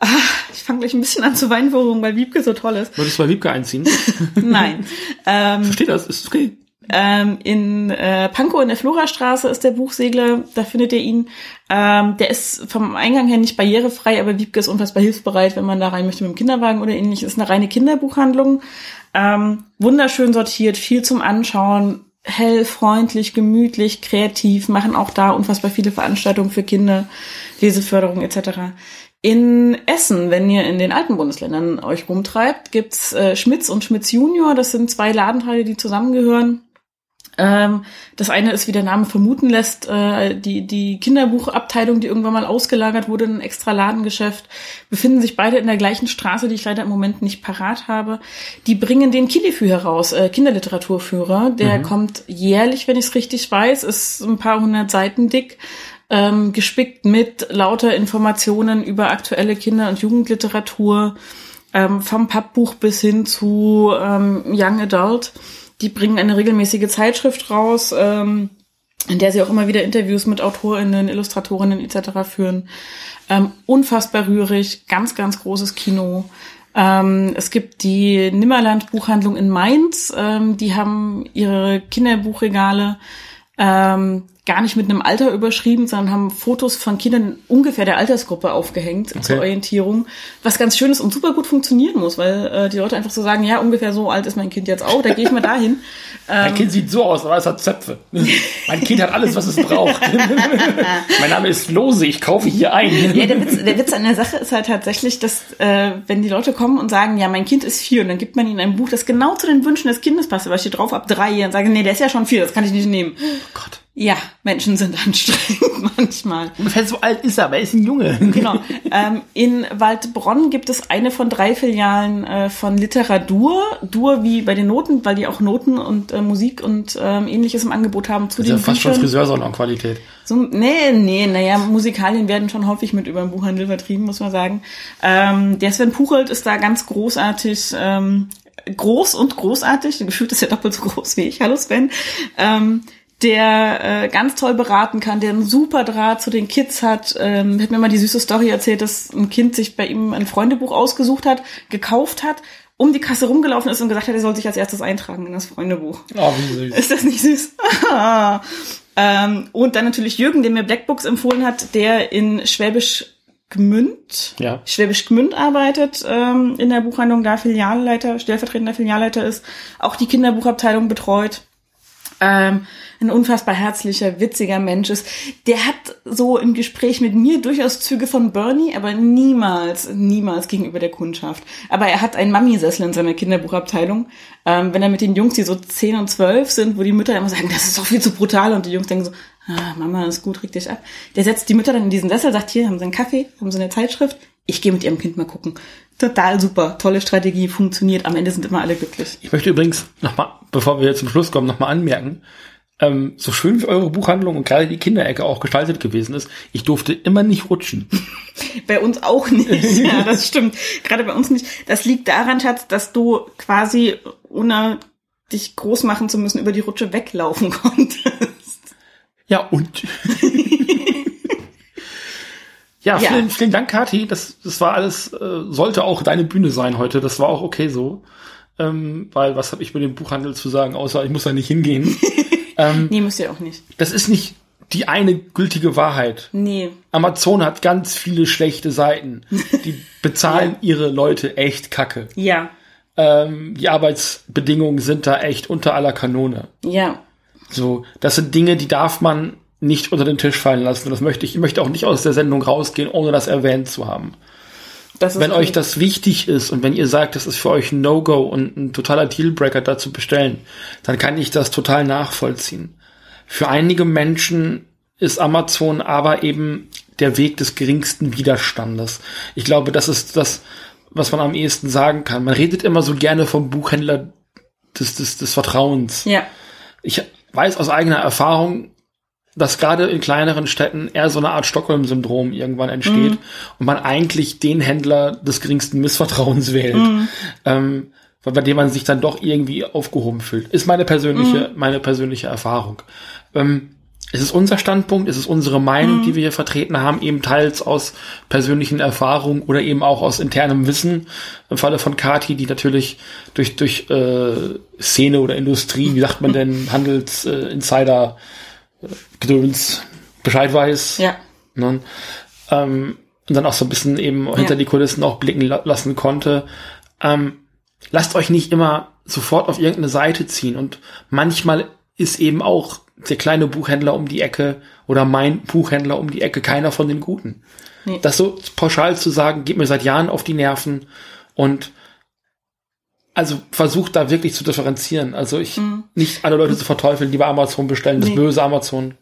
Ah, ich fange gleich ein bisschen an zu weinen, warum, weil Wiebke so toll ist. Wolltest du bei Wiebke einziehen? Nein. Ähm, Versteht das, ist okay. Ähm, in äh, Pankow in der Florastraße ist der Buchsegler, da findet ihr ihn. Ähm, der ist vom Eingang her nicht barrierefrei, aber Wiebke ist unfassbar hilfsbereit, wenn man da rein möchte mit dem Kinderwagen oder ähnlich. Ist eine reine Kinderbuchhandlung. Ähm, wunderschön sortiert, viel zum Anschauen, hell, freundlich, gemütlich, kreativ, machen auch da unfassbar viele Veranstaltungen für Kinder, Leseförderung etc. In Essen, wenn ihr in den alten Bundesländern euch rumtreibt, gibt's äh, Schmitz und Schmitz Junior. Das sind zwei Ladenteile, die zusammengehören. Ähm, das eine ist, wie der Name vermuten lässt, äh, die, die Kinderbuchabteilung, die irgendwann mal ausgelagert wurde in ein extra Ladengeschäft, befinden sich beide in der gleichen Straße, die ich leider im Moment nicht parat habe. Die bringen den Kilifü heraus, äh, Kinderliteraturführer. Der mhm. kommt jährlich, wenn ich es richtig weiß, ist ein paar hundert Seiten dick ähm, gespickt mit lauter Informationen über aktuelle Kinder- und Jugendliteratur, ähm, vom Pappbuch bis hin zu ähm, Young Adult. Die bringen eine regelmäßige Zeitschrift raus, ähm, in der sie auch immer wieder Interviews mit AutorInnen, Illustratorinnen etc. führen. Ähm, unfassbar rührig, ganz, ganz großes Kino. Ähm, es gibt die Nimmerland Buchhandlung in Mainz. Ähm, die haben ihre Kinderbuchregale ähm, gar nicht mit einem Alter überschrieben, sondern haben Fotos von Kindern ungefähr der Altersgruppe aufgehängt Okay. zur Orientierung, was ganz schön ist und super gut funktionieren muss, weil äh, die Leute einfach so sagen, ja, ungefähr so alt ist mein Kind jetzt auch, da gehe ich mal dahin. Mein Kind sieht so aus, aber es hat Zöpfe. mein Kind hat alles, was es braucht. mein Name ist Lose, ich kaufe hier ein. Ja, der Witz, der Witz an der Sache ist halt tatsächlich, dass äh, wenn die Leute kommen und sagen, ja, mein Kind ist vier, und dann gibt man ihnen ein Buch, das genau zu den Wünschen des Kindes passt, aber steht drauf ab drei, und sagen, nee, der ist ja schon vier, das kann ich nicht nehmen. Gott. Ja, Menschen sind anstrengend manchmal. Ungefähr so alt ist er, aber er ist ein Junge. Genau. Ähm, in Waldbronn gibt es eine von drei Filialen äh, von Literatur. Dur wie bei den Noten, weil die auch Noten und äh, Musik und ähm, ähnliches im Angebot haben zu Das ist ja den fast schon Büchern. Friseursalon-Qualität. So, nee, nee, naja, Musikalien werden schon häufig mit über den Buchhandel vertrieben, muss man sagen. Ähm, der Sven Puchelt ist da ganz großartig, ähm, groß und großartig, gefühlt ist er doppelt so groß wie ich, hallo Sven, ähm, der äh, ganz toll beraten kann, der einen super Draht zu den Kids hat. Ähm, hat mir mal die süße Story erzählt, dass ein Kind sich bei ihm ein Freundebuch ausgesucht hat, gekauft hat, um die Kasse rumgelaufen ist und gesagt hat, er soll sich als erstes eintragen in das Freundebuch. Oh, wie süß. Ist das nicht süß? ähm, und dann natürlich Jürgen, der mir Blackbooks empfohlen hat, der in Schwäbisch Gmünd, Ja. Schwäbisch Gmünd arbeitet, ähm, in der Buchhandlung, da Filialleiter, stellvertretender Filialleiter ist, auch die Kinderbuchabteilung betreut. Ähm, ein unfassbar herzlicher, witziger Mensch ist. Der hat so im Gespräch mit mir durchaus Züge von Bernie, aber niemals, niemals gegenüber der Kundschaft. Aber er hat einen Mami-Sessel in seiner Kinderbuchabteilung. Ähm, wenn er mit den Jungs, die so 10 und 12 sind, wo die Mütter immer sagen, das ist doch viel zu brutal und die Jungs denken so, ah, Mama ist gut, reg dich ab. Der setzt die Mütter dann in diesen Sessel, sagt, hier haben sie einen Kaffee, haben sie eine Zeitschrift, ich gehe mit ihrem Kind mal gucken. Total super, tolle Strategie, funktioniert, am Ende sind immer alle glücklich. Ich möchte übrigens nochmal, bevor wir zum Schluss kommen, nochmal anmerken, ähm, so schön wie eure Buchhandlung und gerade die Kinderecke auch gestaltet gewesen ist, ich durfte immer nicht rutschen. Bei uns auch nicht. Ja, das stimmt. Gerade bei uns nicht. Das liegt daran, Schatz, dass du quasi, ohne dich groß machen zu müssen, über die Rutsche weglaufen konntest. Ja, und? Ja, Ja. vielen, vielen Dank, Kathi. Das, das war alles, äh, sollte auch deine Bühne sein heute. Das war auch okay so. Ähm, weil was habe ich mit dem Buchhandel zu sagen, außer ich muss da nicht hingehen. Nee, müsst ihr auch nicht. das ist nicht die eine gültige Wahrheit. Nee. Amazon hat ganz viele schlechte Seiten. Die bezahlen ihre Leute echt kacke. Ja. Ähm, die Arbeitsbedingungen sind da echt unter aller Kanone. Ja. So, das sind Dinge, die darf man nicht unter den Tisch fallen lassen. Und das möchte ich, ich möchte auch nicht aus der Sendung rausgehen, ohne das erwähnt zu haben. Wenn euch das wichtig ist und wenn ihr sagt, das ist für euch ein No-Go und ein totaler Dealbreaker da zu bestellen, dann kann ich das total nachvollziehen. Für einige Menschen ist Amazon aber eben der Weg des geringsten Widerstandes. Ich glaube, das ist das, was man am ehesten sagen kann. Man redet immer so gerne vom Buchhändler des, des, des Vertrauens. Ja. Ich weiß aus eigener Erfahrung, dass gerade in kleineren Städten eher so eine Art Stockholm-Syndrom irgendwann entsteht und man eigentlich den Händler des geringsten Missvertrauens wählt, ähm, weil bei dem man sich dann doch irgendwie aufgehoben fühlt. Ist meine persönliche, meine persönliche Erfahrung. Ähm, es ist unser Standpunkt, es ist unsere Meinung, die wir hier vertreten haben, eben teils aus persönlichen Erfahrungen oder eben auch aus internem Wissen. Im Falle von Kati, die natürlich durch, durch äh, Szene oder Industrie, wie sagt man denn, Handelsinsider Insider, äh, Gedöns Bescheid weiß. Ja. Ne? Ähm, und dann auch so ein bisschen eben hinter die Kulissen auch blicken la lassen konnte. Ähm, lasst euch nicht immer sofort auf irgendeine Seite ziehen. Und manchmal ist eben auch der kleine Buchhändler um die Ecke oder mein Buchhändler um die Ecke keiner von den Guten. Nee. Das so pauschal zu sagen, geht mir seit Jahren auf die Nerven und also versucht da wirklich zu differenzieren. Also ich nicht alle Leute zu verteufeln, die bei Amazon bestellen, das Nee. böse Amazon.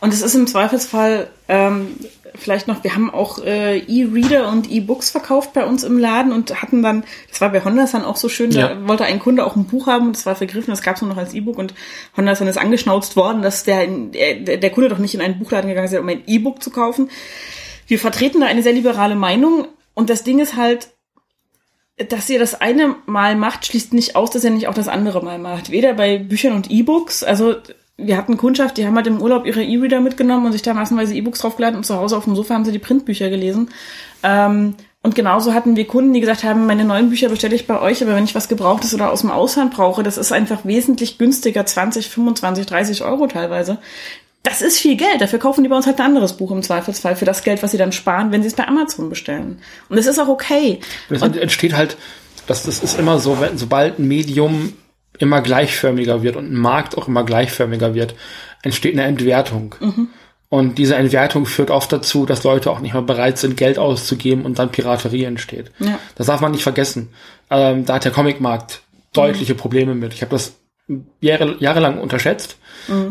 Und es ist im Zweifelsfall ähm, vielleicht noch, wir haben auch äh, E-Reader und E-Books verkauft bei uns im Laden und hatten dann, das war bei Hondasan auch so schön, Ja. da wollte ein Kunde auch ein Buch haben und das war vergriffen, das gab es nur noch als E-Book und Hondasan ist angeschnauzt worden, dass der, in, der, der Kunde doch nicht in einen Buchladen gegangen ist, um ein E-Book zu kaufen. Wir vertreten da eine sehr liberale Meinung und das Ding ist halt, dass ihr das eine Mal macht, schließt nicht aus, dass ihr nicht auch das andere Mal macht. Weder bei Büchern und E-Books, also wir hatten Kundschaft, die haben halt im Urlaub ihre E-Reader mitgenommen und sich da massenweise E-Books draufgeladen und zu Hause auf dem Sofa haben sie die Printbücher gelesen. Ähm, und genauso hatten wir Kunden, die gesagt haben, meine neuen Bücher bestelle ich bei euch, aber wenn ich was Gebrauchtes oder aus dem Ausland brauche, das ist einfach wesentlich günstiger, 20, 25, 30 Euro teilweise. Das ist viel Geld. Dafür kaufen die bei uns halt ein anderes Buch im Zweifelsfall für das Geld, was sie dann sparen, wenn sie es bei Amazon bestellen. Und das ist auch okay. Und es entsteht halt, das, das ist immer so, wenn, sobald ein Medium immer gleichförmiger wird und ein Markt auch immer gleichförmiger wird, entsteht eine Entwertung. Und diese Entwertung führt oft dazu, dass Leute auch nicht mehr bereit sind, Geld auszugeben und dann Piraterie entsteht. Ja. Das darf man nicht vergessen. Ähm, da hat der Comicmarkt deutliche Probleme mit. Ich habe das Jahre, jahrelang unterschätzt.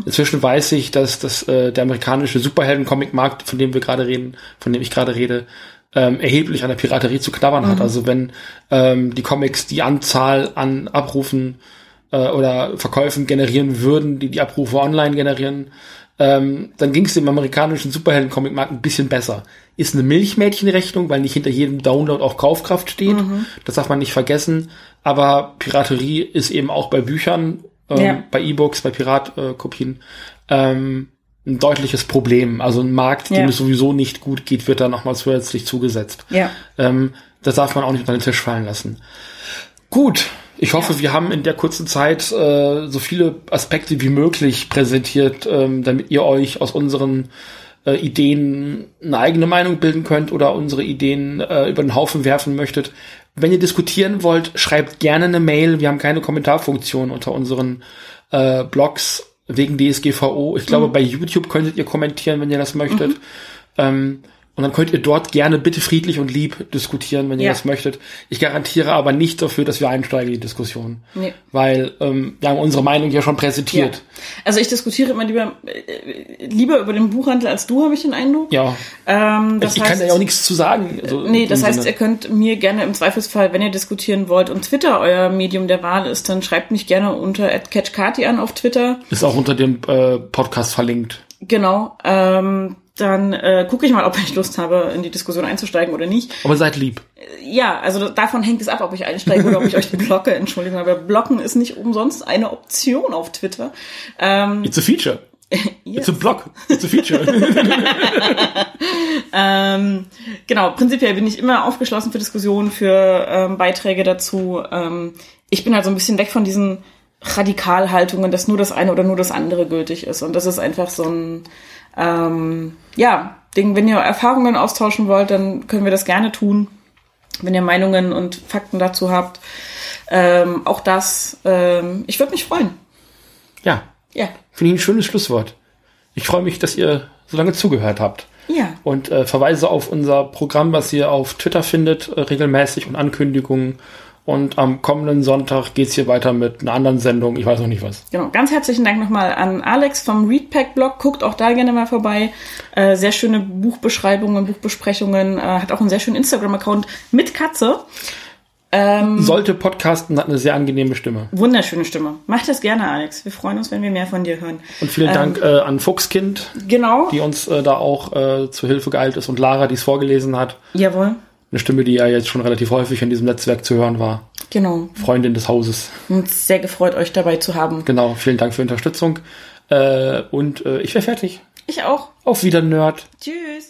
Inzwischen weiß ich, dass, dass äh, der amerikanische Superhelden-Comic-Markt, von dem wir gerade reden, von dem ich gerade rede, ähm, erheblich an der Piraterie zu knabbern hat. Also wenn ähm, die Comics die Anzahl an Abrufen äh, oder Verkäufen generieren würden, die die Abrufe online generieren, ähm, dann ging es dem amerikanischen Superhelden-Comic-Markt ein bisschen besser. Ist eine Milchmädchenrechnung, weil nicht hinter jedem Download auch Kaufkraft steht. Das darf man nicht vergessen. Aber Piraterie ist eben auch bei Büchern, ähm, Ja. bei E-Books, bei Piratkopien ähm, ein deutliches Problem. Also ein Markt, dem Ja. es sowieso nicht gut geht, wird da nochmal zusätzlich zugesetzt. Ja. Ähm, das darf man auch nicht unter den Tisch fallen lassen. Gut, ich hoffe, wir haben in der kurzen Zeit äh, so viele Aspekte wie möglich präsentiert, ähm, damit ihr euch aus unseren äh, Ideen eine eigene Meinung bilden könnt oder unsere Ideen äh, über den Haufen werfen möchtet. Wenn ihr diskutieren wollt, schreibt gerne eine Mail. Wir haben keine Kommentarfunktion unter unseren äh, Blogs wegen DSGVO. Ich glaube, bei YouTube könntet ihr kommentieren, wenn ihr das möchtet. Ähm, und dann könnt ihr dort gerne bitte friedlich und lieb diskutieren, wenn ihr Ja. das möchtet. Ich garantiere aber nicht dafür, dass wir einsteigen in die Diskussion. Nee. Weil ähm, wir haben unsere Meinung ja schon präsentiert. Ja. Also ich diskutiere immer lieber, äh, lieber über den Buchhandel als du, habe ich den Eindruck. Ja. Ähm, das ich heißt, kann da ja auch nichts zu sagen. Also Nee, in das heißt, Sinne. ihr könnt mir gerne im Zweifelsfall, wenn ihr diskutieren wollt und Twitter euer Medium der Wahl ist, dann schreibt mich gerne unter @catchkati an auf Twitter. ist auch unter dem äh, Podcast verlinkt. Genau. Ähm, dann äh, gucke ich mal, ob ich Lust habe, in die Diskussion einzusteigen oder nicht. Aber seid lieb. Ja, also davon hängt es ab, ob ich einsteige oder ob ich euch blocke. Entschuldigung, aber blocken ist nicht umsonst eine Option auf Twitter. Ähm, It's a feature. yes. It's a block. It's a feature. Ähm, genau, prinzipiell bin ich immer aufgeschlossen für Diskussionen, für ähm, Beiträge dazu. Ähm, ich bin halt so ein bisschen weg von diesen Radikalhaltungen, dass nur das eine oder nur das andere gültig ist. Und das ist einfach so ein, ähm, ja, Ding, wenn ihr Erfahrungen austauschen wollt, dann können wir das gerne tun. Wenn ihr Meinungen und Fakten dazu habt. Ähm, auch das, ähm, ich würde mich freuen. ja. Ja. Finde ich ein schönes Schlusswort. Ich freue mich, dass ihr so lange zugehört habt. Ja. Und äh, verweise auf unser Programm, was ihr auf Twitter findet, äh, regelmäßig und Ankündigungen. Und am kommenden Sonntag geht's hier weiter mit einer anderen Sendung. Ich weiß noch nicht was. Genau, ganz herzlichen Dank nochmal an Alex vom Readpack-Blog. Guckt auch da gerne mal vorbei. Äh, sehr schöne Buchbeschreibungen, Buchbesprechungen. Äh, hat auch einen sehr schönen Instagram-Account mit Katze. Ähm, Sollte podcasten, hat eine sehr angenehme Stimme. wunderschöne Stimme. Macht das gerne, Alex. Wir freuen uns, wenn wir mehr von dir hören. Und vielen Dank äh, an Fuchskind, Genau. die uns äh, da auch äh, zu Hilfe geeilt ist und Lara, die es vorgelesen hat. Jawohl. Eine Stimme, die ja jetzt schon relativ häufig in diesem Netzwerk zu hören war. Genau. Freundin des Hauses. Uns sehr gefreut, euch dabei zu haben. Genau, vielen Dank für die Unterstützung. Äh, und äh, ich wäre fertig. Ich auch. Auf wieder, Nerd. Tschüss.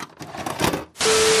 you